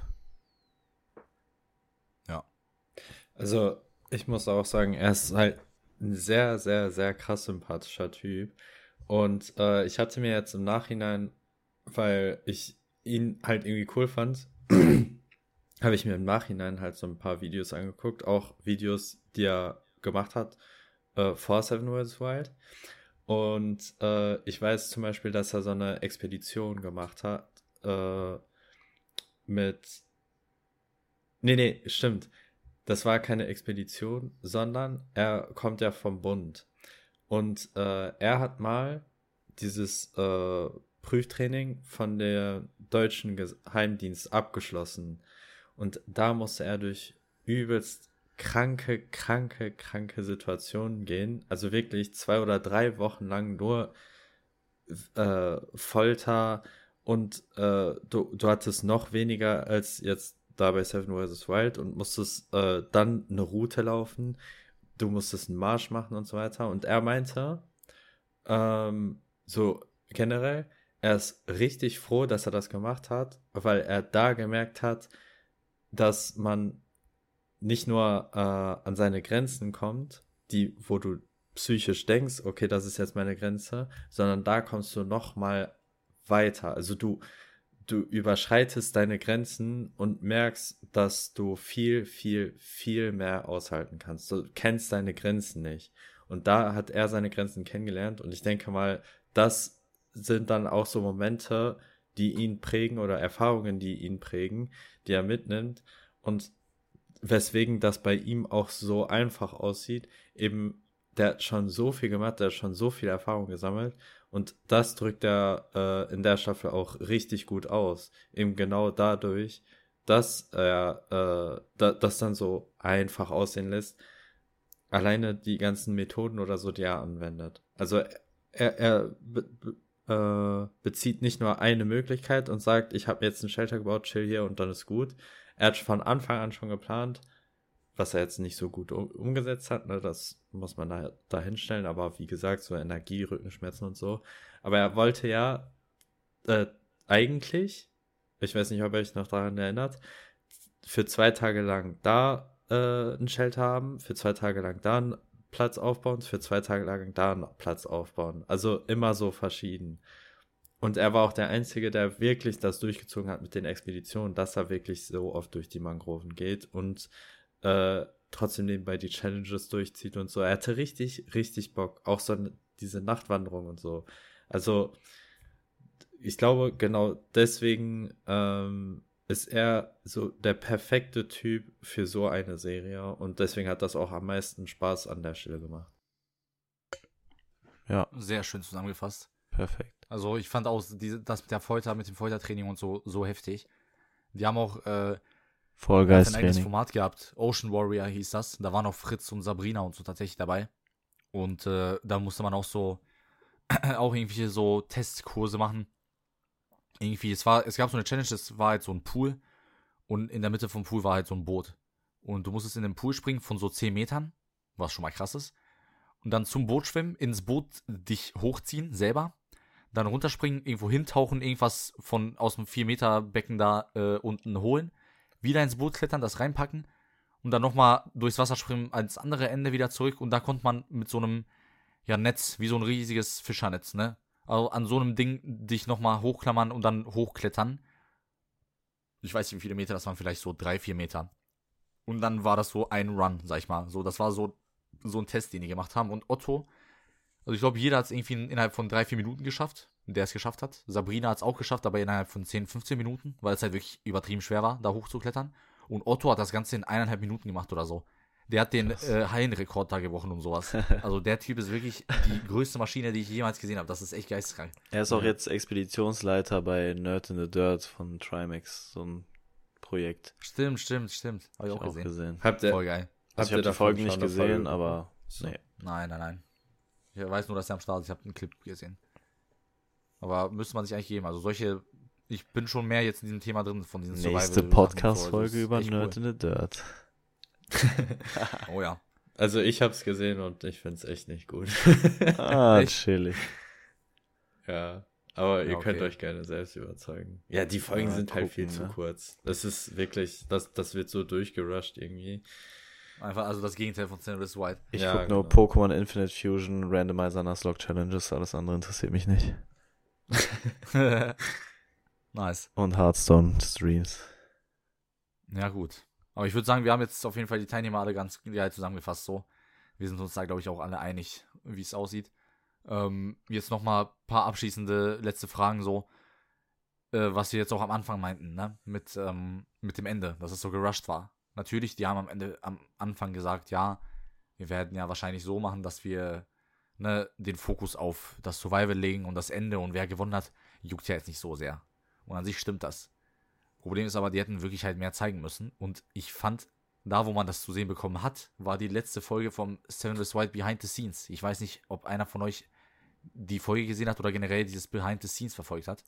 Also, ich muss auch sagen, er ist halt ein sehr, sehr, sehr krass sympathischer Typ. Und äh, ich hatte mir jetzt im Nachhinein, weil ich ihn halt irgendwie cool fand, [CLEARS THROAT] habe ich mir im Nachhinein halt so ein paar Videos angeguckt, auch Videos, die er gemacht hat äh, vor Seven Worlds Wild. Und äh, ich weiß zum Beispiel, dass er so eine Expedition gemacht hat äh, mit. Nee, nee, stimmt. Das war keine Expedition, sondern er kommt ja vom Bund. Und äh, er hat mal dieses äh, Prüftraining von der deutschen Geheimdienst abgeschlossen. Und da musste er durch übelst kranke, kranke, kranke Situationen gehen. Also wirklich zwei oder drei Wochen lang nur äh, Folter und äh, du, du hattest noch weniger als jetzt da bei Seven vs. Wild und musstest äh, dann eine Route laufen. Du musstest einen Marsch machen und so weiter. Und er meinte, ähm, so generell, er ist richtig froh, dass er das gemacht hat, weil er da gemerkt hat, dass man nicht nur äh, an seine Grenzen kommt, die, wo du psychisch denkst, okay, das ist jetzt meine Grenze, sondern da kommst du noch mal weiter. Also du, du überschreitest deine Grenzen und merkst, dass du viel, viel, viel mehr aushalten kannst. Du kennst deine Grenzen nicht. Und da hat er seine Grenzen kennengelernt. Und ich denke mal, das sind dann auch so Momente, die ihn prägen oder Erfahrungen, die ihn prägen, die er mitnimmt. Und weswegen das bei ihm auch so einfach aussieht, eben, der hat schon so viel gemacht, der hat schon so viel Erfahrung gesammelt und das drückt er äh, in der Staffel auch richtig gut aus. Eben genau dadurch, dass er äh, da, das dann so einfach aussehen lässt. Alleine die ganzen Methoden oder so, die er anwendet. Also er, er be, be, äh, bezieht nicht nur eine Möglichkeit und sagt, ich habe jetzt einen Shelter gebaut, chill hier und dann ist gut. Er hat von Anfang an schon geplant, was er jetzt nicht so gut um, umgesetzt hat, ne, das muss man da, hinstellen, aber wie gesagt, so Energie, Rückenschmerzen und so. Aber er wollte ja äh, eigentlich, ich weiß nicht, ob ihr euch noch daran erinnert, für zwei Tage lang da äh, ein Shelter haben, für zwei Tage lang da einen Platz aufbauen, für zwei Tage lang da einen Platz aufbauen. Also immer so verschieden. Und er war auch der Einzige, der wirklich das durchgezogen hat mit den Expeditionen, dass er wirklich so oft durch die Mangroven geht und äh, trotzdem nebenbei die Challenges durchzieht und so. Er hatte richtig, richtig Bock. Auch so diese Nachtwanderung und so. Also, ich glaube, genau deswegen ähm, ist er so der perfekte Typ für so eine Serie und deswegen hat das auch am meisten Spaß an der Stelle gemacht. Ja. Sehr schön zusammengefasst. Perfekt. Also ich fand auch diese, das mit der Folter, mit dem Foltertraining und so, so heftig. Die haben auch äh, Vollgeist ein eigenes Format gehabt. Ocean Warrior hieß das. Da waren auch Fritz und Sabrina und so tatsächlich dabei. Und äh, da musste man auch so [CLEARS THROAT] auch irgendwelche so Testkurse machen. Irgendwie, es war, es gab so eine Challenge, es war halt so ein Pool und in der Mitte vom Pool war halt so ein Boot. Und du musstest in den Pool springen von so 10 Metern, was schon mal krass ist. Und dann zum Boot schwimmen, ins Boot dich hochziehen, selber. Dann runterspringen, irgendwo hintauchen, irgendwas von aus dem 4 Meter Becken da äh, unten holen wieder ins Boot klettern, das reinpacken und dann nochmal durchs Wasser schwimmen ans andere Ende wieder zurück und da konnte man mit so einem ja, Netz, wie so ein riesiges Fischernetz, ne? Also an so einem Ding dich nochmal hochklammern und dann hochklettern. Ich weiß nicht, wie viele Meter, das waren vielleicht so drei, vier Meter. Und dann war das so ein Run, sag ich mal. So, das war so, so ein Test, den die gemacht haben. Und Otto, also ich glaube, jeder hat es irgendwie innerhalb von drei, vier Minuten geschafft der es geschafft hat. Sabrina hat es auch geschafft, aber innerhalb von 10, 15 Minuten, weil es halt wirklich übertrieben schwer war, da hochzuklettern. Und Otto hat das Ganze in eineinhalb Minuten gemacht oder so. Der hat den äh, Hallenrekord da gebrochen und sowas. [LAUGHS] Also der Typ ist wirklich die größte Maschine, die ich jemals gesehen habe. Das ist echt geisteskrank. Er ist auch jetzt Expeditionsleiter bei Nerd in the Dirt von Trimax, so ein Projekt. Stimmt, stimmt, stimmt. Habe ich, auch, gesehen. gesehen. Habt ihr, Voll geil. Also ich habe die Folgen nicht gesehen, aber nee. Nein, nein, nein. Ich weiß nur, dass er am Start ist. Ich habe einen Clip gesehen. Aber müsste man sich eigentlich geben. Also solche, ich bin schon mehr jetzt in diesem Thema drin von diesen Nächste Podcast-Folge über Nerd cool. in the Dirt. [LAUGHS] oh ja. Also ich hab's gesehen und ich find's echt nicht gut. [LAUGHS] ah, chillig. Ja. Aber ihr ja, okay. könnt euch gerne selbst überzeugen. Ja, die Folgen ja, sind halt gucken, viel ne? zu kurz. Das ist wirklich, das, das wird so durchgerusht irgendwie. Einfach, also das Gegenteil von Sandwich White. Ich ja, guck nur genau. Pokémon Infinite Fusion, Randomizer Nuzlocke Challenges, alles andere interessiert mich nicht. [LAUGHS] nice. Und Hearthstone Streams. Ja, gut. Aber ich würde sagen, wir haben jetzt auf jeden Fall die Teilnehmer alle ganz ja, zusammengefasst so. Wir sind uns da, glaube ich, auch alle einig, wie es aussieht. Ähm, jetzt nochmal ein paar abschließende letzte Fragen so. Äh, was wir jetzt auch am Anfang meinten, ne? Mit, ähm, mit dem Ende, dass es so gerusht war. Natürlich, die haben am Ende, am Anfang gesagt, ja, wir werden ja wahrscheinlich so machen, dass wir ne, den Fokus auf das Survival legen und das Ende und wer gewonnen hat, juckt ja jetzt nicht so sehr. Und an sich stimmt das. Problem ist aber, die hätten wirklich halt mehr zeigen müssen. Und ich fand, da wo man das zu sehen bekommen hat, war die letzte Folge vom Seven Days White Behind the Scenes. Ich weiß nicht, ob einer von euch die Folge gesehen hat oder generell dieses Behind the Scenes verfolgt hat.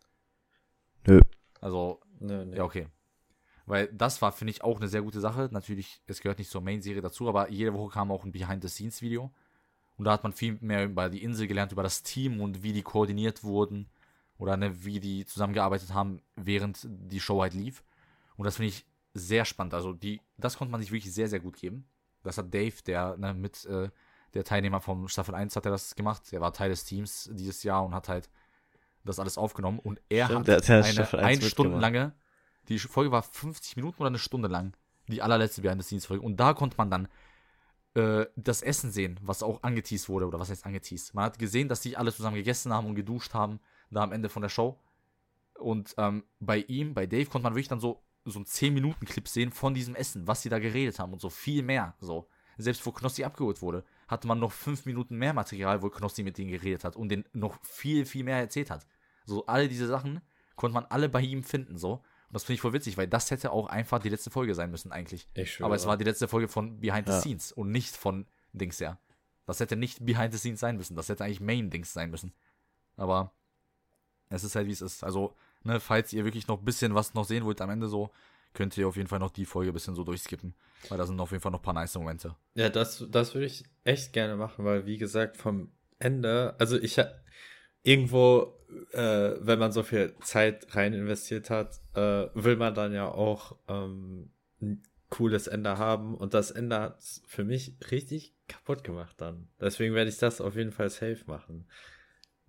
Nö. Also, nö, nö. ja, okay. Weil das war, finde ich, auch eine sehr gute Sache. Natürlich, es gehört nicht zur Main-Serie dazu, aber jede Woche kam auch ein Behind-the-Scenes-Video. Und da hat man viel mehr über die Insel gelernt, über das Team und wie die koordiniert wurden oder ne, wie die zusammengearbeitet haben, während die Show halt lief. Und das finde ich sehr spannend. Also die, das konnte man sich wirklich sehr, sehr gut geben. Das hat Dave, der ne, mit äh, der Teilnehmer vom Staffel 1 hat er das gemacht. Er war Teil des Teams dieses Jahr und hat halt das alles aufgenommen und er Stimmt, hat ja eine ein. Stunden lange, die Folge war 50 Minuten oder eine Stunde lang, die allerletzte Behind-the-Scenes-Folge. Und da konnte man dann äh, das Essen sehen, was auch angeteased wurde, oder was heißt angeteased? Man hat gesehen, dass die alle zusammen gegessen haben und geduscht haben, da am Ende von der Show. Und ähm, bei ihm, bei Dave, konnte man wirklich dann so, so einen 10-Minuten-Clip sehen von diesem Essen, was sie da geredet haben und so viel mehr. So. Selbst wo Knossi abgeholt wurde, hatte man noch 5 Minuten mehr Material, wo Knossi mit denen geredet hat und den noch viel, viel mehr erzählt hat. So, alle diese Sachen konnte man alle bei ihm finden, so. Und das finde ich voll witzig, weil das hätte auch einfach die letzte Folge sein müssen, eigentlich. Ich schwöre. Aber es war die letzte Folge von Behind the Ja. Scenes und nicht von Dings ja. Das hätte nicht Behind the Scenes sein müssen. Das hätte eigentlich Main Dings sein müssen. Aber es ist halt wie es ist. Also, ne, falls ihr wirklich noch ein bisschen was noch sehen wollt am Ende so, könnt ihr auf jeden Fall noch die Folge ein bisschen so durchskippen. Weil da sind auf jeden Fall noch ein paar nice Momente. Ja, das, das würde ich echt gerne machen, weil wie gesagt, vom Ende, also ich ha- irgendwo, äh, wenn man so viel Zeit rein investiert hat, äh, will man dann ja auch ähm, ein cooles Ende haben und das Ende hat für mich richtig kaputt gemacht dann. Deswegen werde ich das auf jeden Fall safe machen.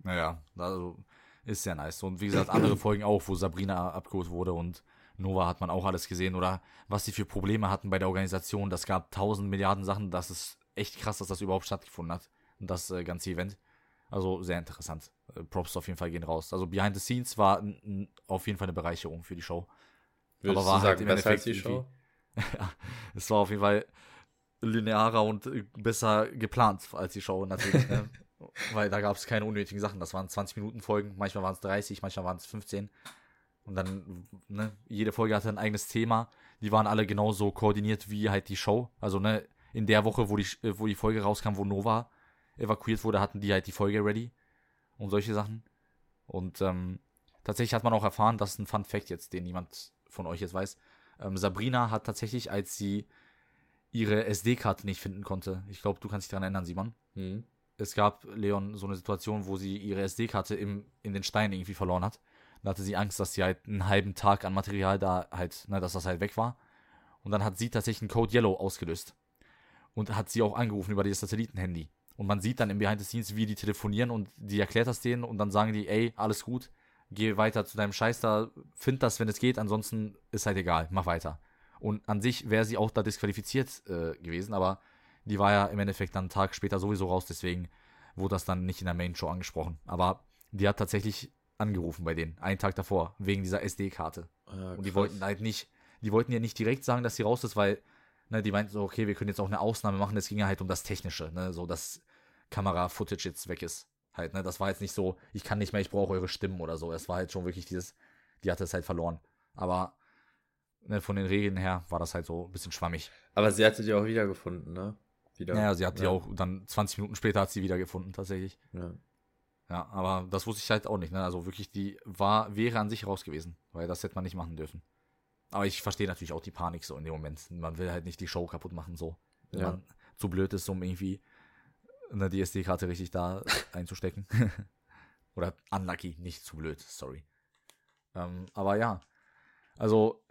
Naja, also ist sehr nice. Und wie gesagt, andere [LAUGHS] Folgen auch, wo Sabrina abgeholt wurde und Nova hat man auch alles gesehen oder was sie für Probleme hatten bei der Organisation. Das gab tausend Milliarden Sachen. Das ist echt krass, dass das überhaupt stattgefunden hat. Das äh, ganze Event. Also sehr interessant. Äh, Props auf jeden Fall gehen raus. Also Behind the Scenes war auf jeden Fall eine Bereicherung für die Show. Würdest Aber war halt sagen, im besser als die Endeffekt Show? ja, [LAUGHS] es war auf jeden Fall linearer und äh, besser geplant als die Show natürlich. ne? [LAUGHS] Weil da gab es keine unnötigen Sachen. Das waren 20 Minuten Folgen, manchmal waren es 30, manchmal waren es 15. Und dann, ne, jede Folge hatte ein eigenes Thema. Die waren alle genauso koordiniert wie halt die Show. Also, ne, in der Woche, wo die, äh, wo die Folge rauskam, wo Nova evakuiert wurde, hatten die halt die Folge ready. Und solche Sachen. Und ähm, tatsächlich hat man auch erfahren, das ist ein Fun Fact jetzt, den niemand von euch jetzt weiß. Ähm, Sabrina hat tatsächlich, als sie ihre SD-Karte nicht finden konnte, ich glaube, du kannst dich daran erinnern, Simon. Hm. Es gab, Leon, so eine Situation, wo sie ihre SD-Karte in den Stein irgendwie verloren hat. Da hatte sie Angst, dass sie halt einen halben Tag an Material da halt, ne, dass das halt weg war. Und dann hat sie tatsächlich einen Code Yellow ausgelöst. Und hat sie auch angerufen über das Satellitenhandy. Und man sieht dann im Behind the Scenes, wie die telefonieren und die erklärt das denen und dann sagen die, ey, alles gut, geh weiter zu deinem Scheiß da, find das, wenn es geht, ansonsten ist halt egal, mach weiter. Und an sich wäre sie auch da disqualifiziert äh, gewesen, aber die war ja im Endeffekt dann einen Tag später sowieso raus, deswegen wurde das dann nicht in der Main Show angesprochen. Aber die hat tatsächlich angerufen bei denen, einen Tag davor, wegen dieser SD-Karte. Ja, Und die wollten halt nicht, die wollten ja nicht direkt sagen, dass sie raus ist, weil, ne, die meinten so, okay, wir können jetzt auch eine Ausnahme machen, es ging ja halt um das Technische, ne, so dass Kamera-Footage jetzt weg ist. Halt, ne, das war jetzt nicht so, ich kann nicht mehr, ich brauche eure Stimmen oder so. Es war halt schon wirklich dieses, die hatte es halt verloren. Aber ne, von den Regeln her war das halt so ein bisschen schwammig. Aber sie hatte die auch wiedergefunden, ne? Wieder. Ja, sie hat die ja. auch dann 20 Minuten später hat sie wieder gefunden, tatsächlich. Ja. Ja, aber das wusste ich halt auch nicht, ne? Also wirklich, die war, wäre an sich raus gewesen, weil das hätte man nicht machen dürfen. Aber ich verstehe natürlich auch die Panik so in dem Moment. Man will halt nicht die Show kaputt machen, so. Wenn Ja. man zu blöd ist, um irgendwie eine DSD-Karte richtig da einzustecken. [LAUGHS] Oder unlucky, nicht zu blöd, sorry. Ähm, aber ja, also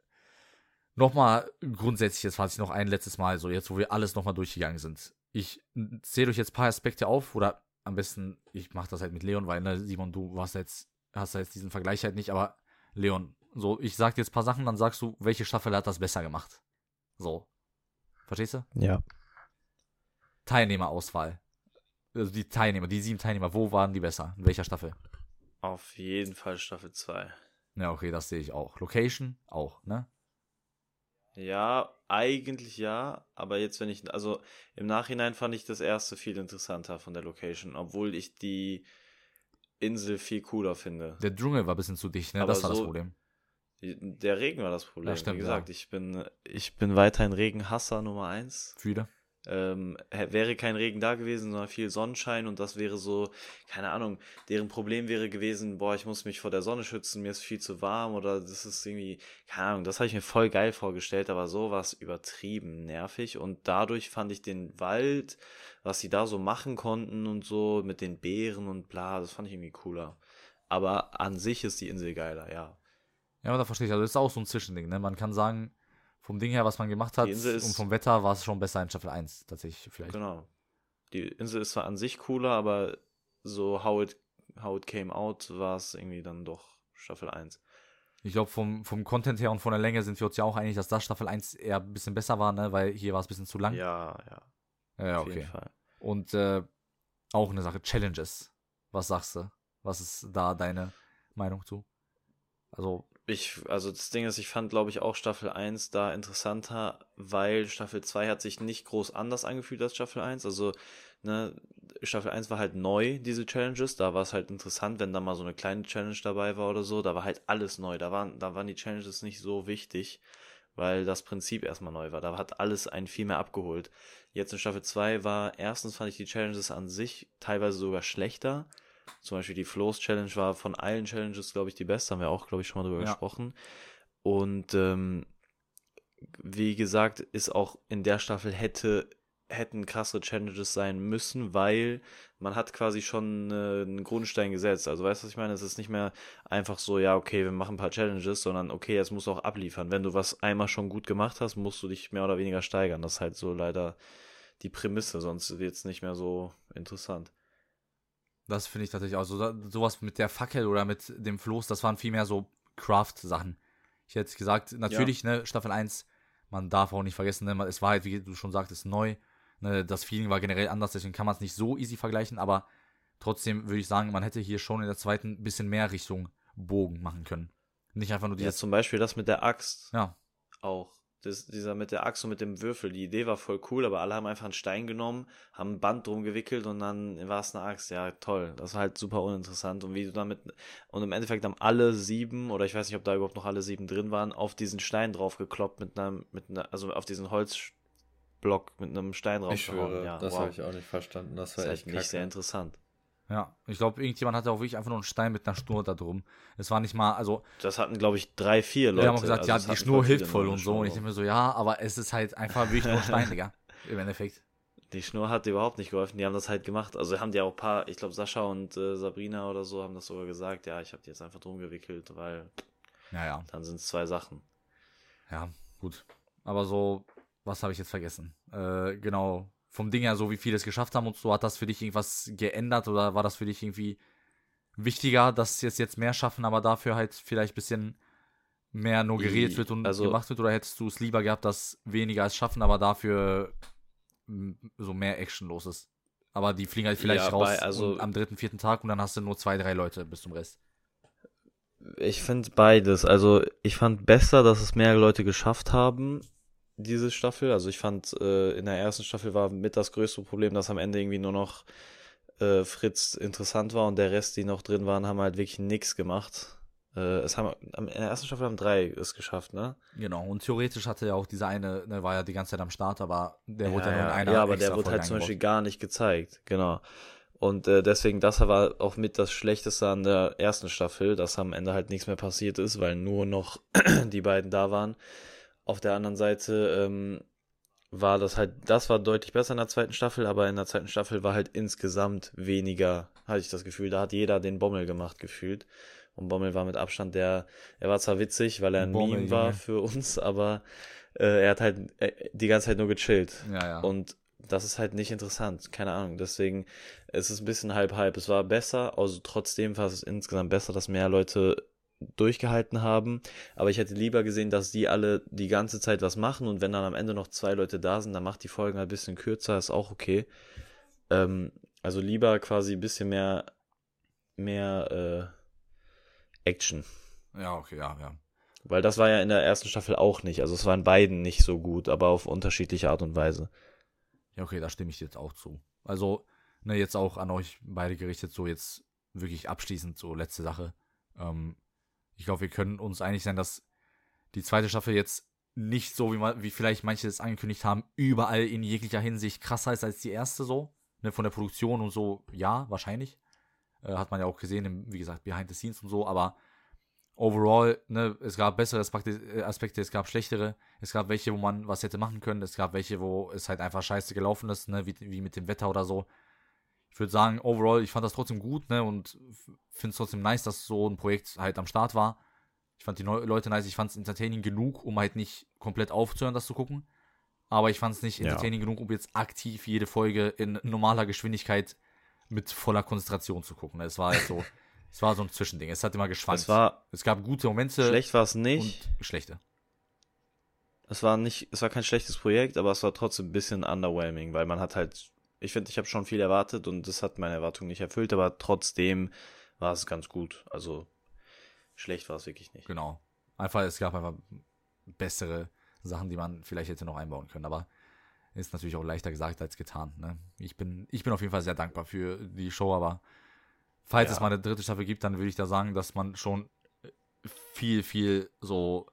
nochmal grundsätzlich, jetzt fasse ich noch ein letztes Mal, so jetzt, wo wir alles nochmal durchgegangen sind. Ich zähle euch jetzt ein paar Aspekte auf, oder am besten, ich mache das halt mit Leon, weil, ne, Simon, du warst jetzt, hast jetzt diesen Vergleich halt nicht, aber Leon, so, ich sag dir jetzt ein paar Sachen, dann sagst du, welche Staffel hat das besser gemacht. So. Verstehst du? Ja. Teilnehmerauswahl. Also die Teilnehmer, die sieben Teilnehmer, wo waren die besser? In welcher Staffel? Auf jeden Fall Staffel 2. Ja, okay, das sehe ich auch. Location auch, ne? Ja, eigentlich ja, aber jetzt, wenn ich, also im Nachhinein fand ich das erste viel interessanter von der Location, obwohl ich die Insel viel cooler finde. Der Dschungel war ein bisschen zu dicht, ne? Aber das war das so- Problem. Der Regen war das Problem. Ja, stimmt, Wie gesagt, ja. ich bin, ich bin weiterhin Regenhasser Nummer eins. Fühle. ähm, wäre kein Regen da gewesen, sondern viel Sonnenschein und das wäre so, keine Ahnung, deren Problem wäre gewesen, boah, ich muss mich vor der Sonne schützen, mir ist viel zu warm oder das ist irgendwie, keine Ahnung, das habe ich mir voll geil vorgestellt, aber so war es übertrieben nervig und dadurch fand ich den Wald, was sie da so machen konnten und so mit den Beeren und bla, das fand ich irgendwie cooler. Aber an sich ist die Insel geiler, ja. Ja, aber da verstehe ich. Also das ist auch so ein Zwischending, ne? Man kann sagen, vom Ding her, was man gemacht hat und vom Wetter war es schon besser in Staffel 1, tatsächlich vielleicht. Genau. Die Insel ist zwar an sich cooler, aber so how it How It Came Out war es irgendwie dann doch Staffel 1. Ich glaube, vom, vom Content her und von der Länge sind wir uns ja auch einig, dass das Staffel 1 eher ein bisschen besser war, ne? weil hier war es ein bisschen zu lang. Ja, ja. Ja, Auf jeden okay. Fall. Und äh, auch eine Sache, Challenges. Was sagst du? Was ist da deine Meinung zu? Also, Ich, also das Ding ist, ich fand, glaube ich, auch Staffel 1 da interessanter, weil Staffel 2 hat sich nicht groß anders angefühlt als Staffel 1. Also, ne, Staffel 1 war halt neu, diese Challenges. Da war es halt interessant, wenn da mal so eine kleine Challenge dabei war oder so. Da war halt alles neu. Da waren, da waren die Challenges nicht so wichtig, weil das Prinzip erstmal neu war. Da hat alles einen viel mehr abgeholt. Jetzt in Staffel 2 war, erstens fand ich die Challenges an sich teilweise sogar schlechter. Zum Beispiel die Flows Challenge war von allen Challenges, glaube ich, die beste. Haben wir auch, glaube ich, schon mal drüber Ja. gesprochen. Und ähm, wie gesagt, ist auch in der Staffel hätte hätten krassere Challenges sein müssen, weil man hat quasi schon äh, einen Grundstein gesetzt. Also weißt du, was ich meine? Es ist nicht mehr einfach so, ja, okay, wir machen ein paar Challenges, sondern okay, jetzt musst du auch abliefern. Wenn du was einmal schon gut gemacht hast, musst du dich mehr oder weniger steigern. Das ist halt so leider die Prämisse, sonst wird es nicht mehr so interessant. Das finde ich tatsächlich auch. So, da- sowas mit der Fackel oder mit dem Floß, das waren vielmehr so Craft-Sachen. Ich hätte gesagt, natürlich, ne, Staffel 1, man darf auch nicht vergessen, ne, es war halt, wie du schon sagtest, neu. Ne, das Feeling war generell anders, deswegen kann man es nicht so easy vergleichen, aber trotzdem würde ich sagen, man hätte hier schon in der zweiten ein bisschen mehr Richtung Bogen machen können. Nicht einfach nur Ja, dieses. zum Beispiel das mit der Axt Ja, auch. Das, dieser mit der Axt und mit dem Würfel, die Idee war voll cool, aber alle haben einfach einen Stein genommen, haben ein Band drum gewickelt und dann war es eine Axt. Ja, toll. Das war halt super uninteressant. Und wie du damit. Und im Endeffekt haben alle sieben, oder ich weiß nicht, ob da überhaupt noch alle sieben drin waren, auf diesen Stein drauf gekloppt mit einem, mit einer, also auf diesen Holzblock mit einem Stein drauf. Ich schwöre, ja, das wow. habe ich auch nicht verstanden. Das Das war ist echt halt nicht sehr interessant. Ja. Ich glaube, irgendjemand hatte auch wirklich einfach nur einen Stein mit einer Schnur da drum. Es war nicht mal, also, Das hatten, glaube ich, drei, vier Leute. wir haben auch gesagt, Also ja, die Schnur hilft voll und so. Und ich denke mir so, ja, aber es ist halt einfach wirklich nur ein Stein, [LAUGHS] Digga. Im Endeffekt. Die Schnur hat überhaupt nicht geholfen, die haben das halt gemacht. Also haben die auch ein paar, ich glaube Sascha und äh, Sabrina oder so haben das sogar gesagt, ja, ich habe die jetzt einfach drum gewickelt, weil Ja, ja. dann sind es zwei Sachen. Ja, gut. Aber so, was habe ich jetzt vergessen? Äh, genau, vom Ding her, so wie viele es geschafft haben und so, hat das für dich irgendwas geändert oder war das für dich irgendwie wichtiger, dass sie es jetzt mehr schaffen, aber dafür halt vielleicht ein bisschen mehr nur geredet wird und also- gemacht wird? Oder hättest du es lieber gehabt, dass weniger es schaffen, aber dafür so mehr Action los ist? Aber die fliegen halt vielleicht Ja, raus bei- also- am dritten, vierten Tag und dann hast du nur zwei, drei Leute bis zum Rest. Ich finde beides. Also ich fand besser, dass es mehr Leute geschafft haben, diese Staffel. Also ich fand, äh, in der ersten Staffel war mit das größte Problem, dass am Ende irgendwie nur noch äh, Fritz interessant war und der Rest, die noch drin waren, haben halt wirklich nichts gemacht. Äh, es haben, in der ersten Staffel haben drei es geschafft, ne? Genau, und theoretisch hatte ja auch dieser eine, ne, war ja die ganze Zeit am Start, aber der wurde ja, nur in einer ja, aber der wurde Folge halt zum Beispiel gar nicht gezeigt, genau. Und äh, deswegen, das war auch mit das Schlechteste an der ersten Staffel, dass am Ende halt nichts mehr passiert ist, weil nur noch [CLEARS THROAT] die beiden da waren. Auf der anderen Seite ähm, war das halt, das war deutlich besser in der zweiten Staffel, aber in der zweiten Staffel war halt insgesamt weniger, hatte ich das Gefühl, da hat jeder den Bommel gemacht gefühlt. Und Bommel war mit Abstand der, er war zwar witzig, weil er ein Bommel, Meme war Junge. für uns, aber äh, er hat halt äh, die ganze Zeit nur gechillt. Ja, ja. Und das ist halt nicht interessant, keine Ahnung. Deswegen es ist ein bisschen halb-halb. Es war besser, also trotzdem war es insgesamt besser, dass mehr Leute durchgehalten haben. Aber ich hätte lieber gesehen, dass die alle die ganze Zeit was machen und wenn dann am Ende noch zwei Leute da sind, dann macht die Folgen halt ein bisschen kürzer, ist auch okay. Ähm, also lieber quasi ein bisschen mehr, mehr äh, Action. ja, okay, ja, ja. Weil das war ja in der ersten Staffel auch nicht. Also es war in beiden nicht so gut, aber auf unterschiedliche Art und Weise. Ja, okay, da stimme ich jetzt auch zu. Also, ne, jetzt auch an euch beide gerichtet, so jetzt wirklich abschließend, so letzte Sache. Ähm, ich glaube, wir können uns einig sein, dass die zweite Staffel jetzt nicht so, wie, man, wie vielleicht manche es angekündigt haben, überall in jeglicher Hinsicht krasser ist als die erste so. Ne, von der Produktion und so, ja, wahrscheinlich. Äh, hat man ja auch gesehen, im, wie gesagt, Behind the Scenes und so, aber overall, ne, es gab bessere Aspekte, äh, Aspekte, es gab schlechtere, es gab welche, wo man was hätte machen können, es gab welche, wo es halt einfach scheiße gelaufen ist, ne, wie, wie mit dem Wetter oder so. Ich würde sagen, overall, ich fand das trotzdem gut, ne, und finde es trotzdem nice, dass so ein Projekt halt am Start war. Ich fand die Neu Leute nice, ich fand es entertaining genug, um halt nicht komplett aufzuhören, das zu gucken. Aber ich fand es nicht Ja. entertaining genug, um jetzt aktiv jede Folge in normaler Geschwindigkeit mit voller Konzentration zu gucken. Es war halt so, [LAUGHS] es war so ein Zwischending. Es hat immer geschwankt. Es war es gab gute Momente schlecht war es nicht. und schlechte. Es war nicht, es war kein schlechtes Projekt, aber es war trotzdem ein bisschen underwhelming, weil man hat halt, ich finde, ich habe schon viel erwartet und das hat meine Erwartungen nicht erfüllt, aber trotzdem war es ganz gut. Also schlecht war es wirklich nicht. Genau. Einfach, es gab einfach bessere Sachen, die man vielleicht hätte noch einbauen können. Aber ist natürlich auch leichter gesagt als getan. Ne? Ich, bin, ich bin auf jeden Fall sehr dankbar für die Show, aber falls Ja. es mal eine dritte Staffel gibt, dann würde ich da sagen, dass man schon viel, viel so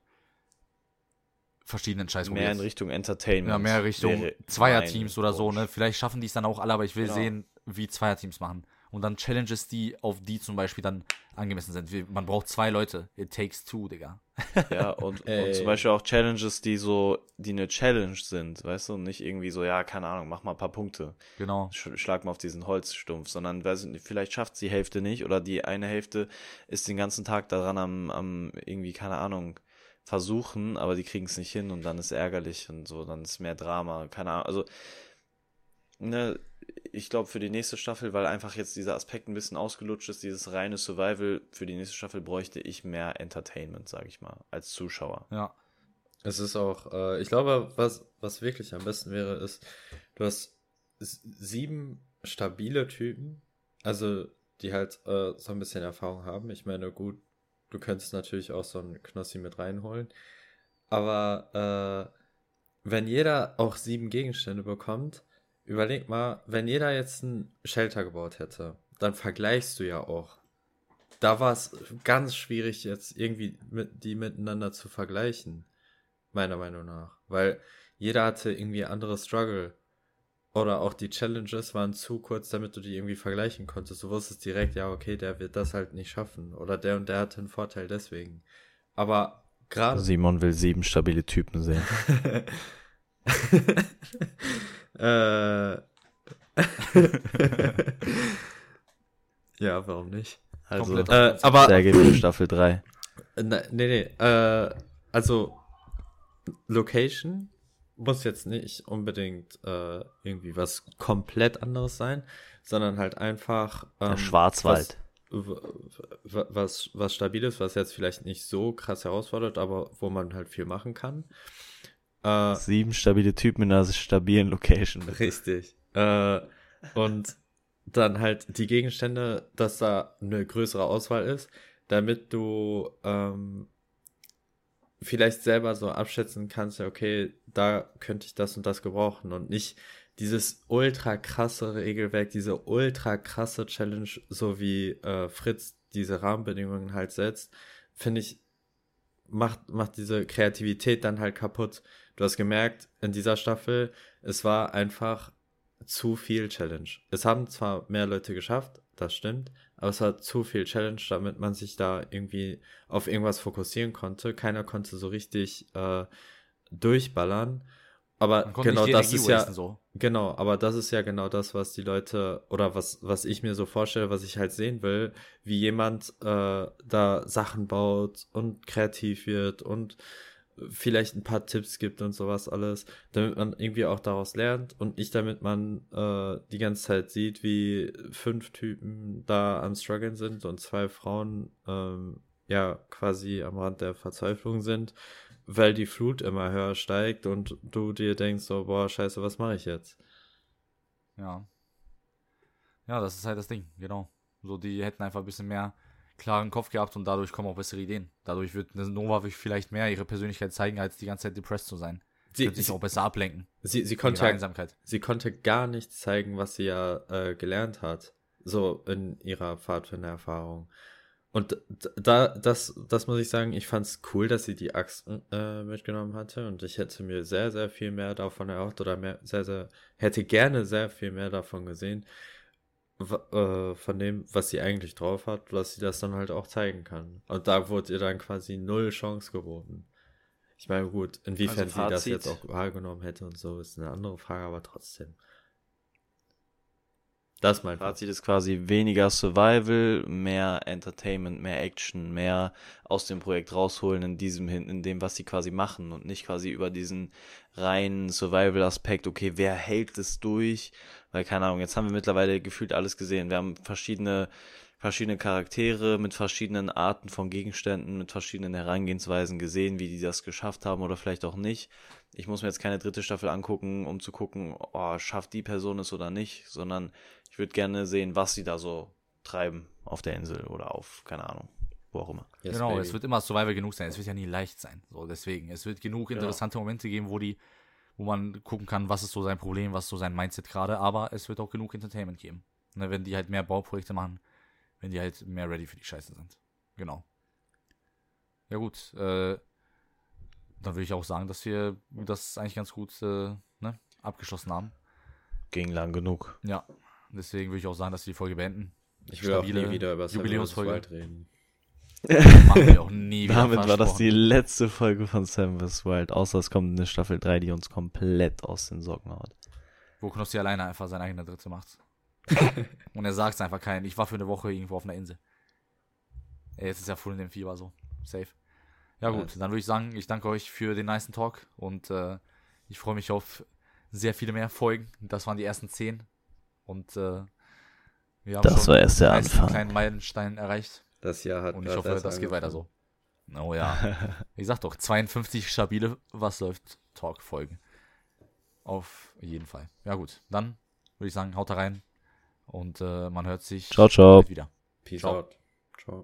verschiedenen Scheiß Mehr in. Richtung Entertainment. Ja, mehr Richtung Zweierteams oder so, ne? Vielleicht schaffen die es dann auch alle, aber ich will Genau. sehen, wie Zweierteams machen. Und dann Challenges, die auf die zum Beispiel dann angemessen sind. Man braucht zwei Leute. It takes two, Digga. Ja, und, [LAUGHS] und zum Beispiel auch Challenges, die so, die eine Challenge sind, weißt du, und nicht irgendwie so, ja, keine Ahnung, mach mal ein paar Punkte. Genau. Sch schlag mal auf diesen Holzstumpf, sondern weiß nicht, vielleicht schafft die Hälfte nicht oder die eine Hälfte ist den ganzen Tag daran am, am irgendwie, keine Ahnung, versuchen, aber die kriegen es nicht hin und dann ist ärgerlich und so, dann ist mehr Drama, keine Ahnung, also, ne, ich glaube für die nächste Staffel, weil einfach jetzt dieser Aspekt ein bisschen ausgelutscht ist, dieses reine Survival, für die nächste Staffel bräuchte ich mehr Entertainment, sag ich mal, als Zuschauer. Ja. Es ist auch, äh, ich glaube, was, was wirklich am besten wäre, ist, du hast sieben stabile Typen, also die halt äh, so ein bisschen Erfahrung haben. Ich meine, gut, du könntest natürlich auch so einen Knossi mit reinholen, aber äh, wenn jeder auch sieben Gegenstände bekommt, überleg mal, wenn jeder jetzt einen Shelter gebaut hätte, dann vergleichst du ja auch. Da war es ganz schwierig, jetzt irgendwie mit, die miteinander zu vergleichen meiner Meinung nach. Weil jeder hatte irgendwie andere Struggle. Oder auch die Challenges waren zu kurz, damit du die irgendwie vergleichen konntest. Du wusstest direkt, ja, okay, der wird das halt nicht schaffen. Oder der und der hatte einen Vorteil deswegen. Aber gerade. Simon will sieben stabile Typen sehen. [LAUGHS] äh. [LAUGHS] ja, warum nicht? Also, Äh, aber Sergei für Staffel 3. Äh, Ne, nee, nee. Äh, also, Location muss jetzt nicht unbedingt äh, irgendwie was komplett anderes sein, sondern halt einfach. Ähm, Der Schwarzwald. Was, was, was stabil ist, was jetzt vielleicht nicht so krass herausfordert, aber wo man halt viel machen kann. Äh, Sieben stabile Typen in einer stabilen Location. Richtig. Äh, und dann halt die Gegenstände, dass da eine größere Auswahl ist, damit du ähm, vielleicht selber so abschätzen kannst, okay, da könnte ich das und das gebrauchen und nicht dieses ultra krasse Regelwerk, diese ultra krasse Challenge, so wie äh, Fritz diese Rahmenbedingungen halt setzt, finde ich, macht, macht diese Kreativität dann halt kaputt. Du hast gemerkt, in dieser Staffel, es war einfach zu viel Challenge. Es haben zwar mehr Leute geschafft, das stimmt, aber es war zu viel Challenge, damit man sich da irgendwie auf irgendwas fokussieren konnte. Keiner konnte so richtig äh, durchballern. Aber genau das ist ja, so. Genau, aber das ist ja genau das, was die Leute oder was, was ich mir so vorstelle, was ich halt sehen will, wie jemand äh, da Sachen baut und kreativ wird und vielleicht ein paar Tipps gibt und sowas alles, damit man irgendwie auch daraus lernt und nicht damit man äh, die ganze Zeit sieht, wie fünf Typen da am struggeln sind und zwei Frauen ähm, ja quasi am Rand der Verzweiflung sind, weil die Flut immer höher steigt und du dir denkst so, boah, scheiße, was mache ich jetzt? Ja. Ja, das ist halt das Ding, genau. So, die hätten einfach ein bisschen mehr klaren Kopf gehabt und dadurch kommen auch bessere Ideen. Dadurch wird eine Nova vielleicht mehr ihre Persönlichkeit zeigen, als die ganze Zeit depressed zu sein. Sie, wird sich auch besser ablenken. sie, sie, konnte ja, sie konnte gar nichts zeigen, was sie ja äh, gelernt hat. So in ihrer Pfadfindererfahrung. Und da, das, das muss ich sagen, ich fand's cool, dass sie die Axt äh, mitgenommen hatte und ich hätte mir sehr, sehr viel mehr davon erhofft oder mehr, sehr, sehr, hätte gerne sehr viel mehr davon gesehen, äh, von dem, was sie eigentlich drauf hat, dass sie das dann halt auch zeigen kann. Und da wurde ihr dann quasi null Chance geboten. Ich meine, gut, inwiefern Also sie das jetzt auch wahrgenommen hätte und so, ist eine andere Frage, aber trotzdem. Das ist mein Fazit ist quasi weniger Survival, mehr Entertainment, mehr Action, mehr aus dem Projekt rausholen in diesem in dem, was sie quasi machen und nicht quasi über diesen reinen Survival-Aspekt, okay, wer hält es durch? Weil, keine Ahnung, jetzt haben wir mittlerweile gefühlt alles gesehen. Wir haben verschiedene, verschiedene Charaktere mit verschiedenen Arten von Gegenständen, mit verschiedenen Herangehensweisen gesehen, wie die das geschafft haben oder vielleicht auch nicht. Ich muss mir jetzt keine dritte Staffel angucken, um zu gucken, oh, schafft die Person es oder nicht, sondern ich würde gerne sehen, was sie da so treiben auf der Insel oder auf, keine Ahnung, wo auch immer. Yes, genau, baby. es wird immer Survival genug sein. Es wird ja nie leicht sein. So, deswegen. Es wird genug genau. interessante genau. Momente geben, wo die, wo man gucken kann, was ist so sein Problem, was ist so sein Mindset gerade, aber es wird auch genug Entertainment geben. Ne, wenn die halt mehr Bauprojekte machen, wenn die halt mehr ready für die Scheiße sind. Genau. Ja gut, äh, dann würde ich auch sagen, dass wir das eigentlich ganz gut äh, ne, abgeschlossen haben. Ging lang genug. Ja, Deswegen würde ich auch sagen, dass wir die Folge beenden. Ich will Stabile auch nie wieder über Jubiläumsfolge reden. [LAUGHS] Machen wir auch nie wieder. Damit war das die letzte Folge von Sam vs. Wild, außer es kommt eine Staffel 3, die uns komplett aus den Socken haut. Wo Knossi alleine einfach seine eigene Dritte macht. [LAUGHS] Und er sagt es einfach keinen. Ich war für eine Woche irgendwo auf einer Insel. Ey, jetzt ist ja voll in dem Fieber so. Safe. Ja gut, dann würde ich sagen, ich danke euch für den nice Talk und äh, ich freue mich auf sehr viele mehr Folgen. Das waren die ersten zehn. Und äh, wir haben das war erst der Anfang. einen kleinen Meilenstein erreicht. Das Jahr hat Und ich hoffe, das angefangen. geht weiter so. Oh ja. [LAUGHS] ich sag doch, 52 stabile Was läuft Talk-Folgen. Auf jeden Fall. Ja gut, dann würde ich sagen, haut da rein. Und äh, man hört sich ciao, ciao. wieder. Peace ciao. out. Ciao.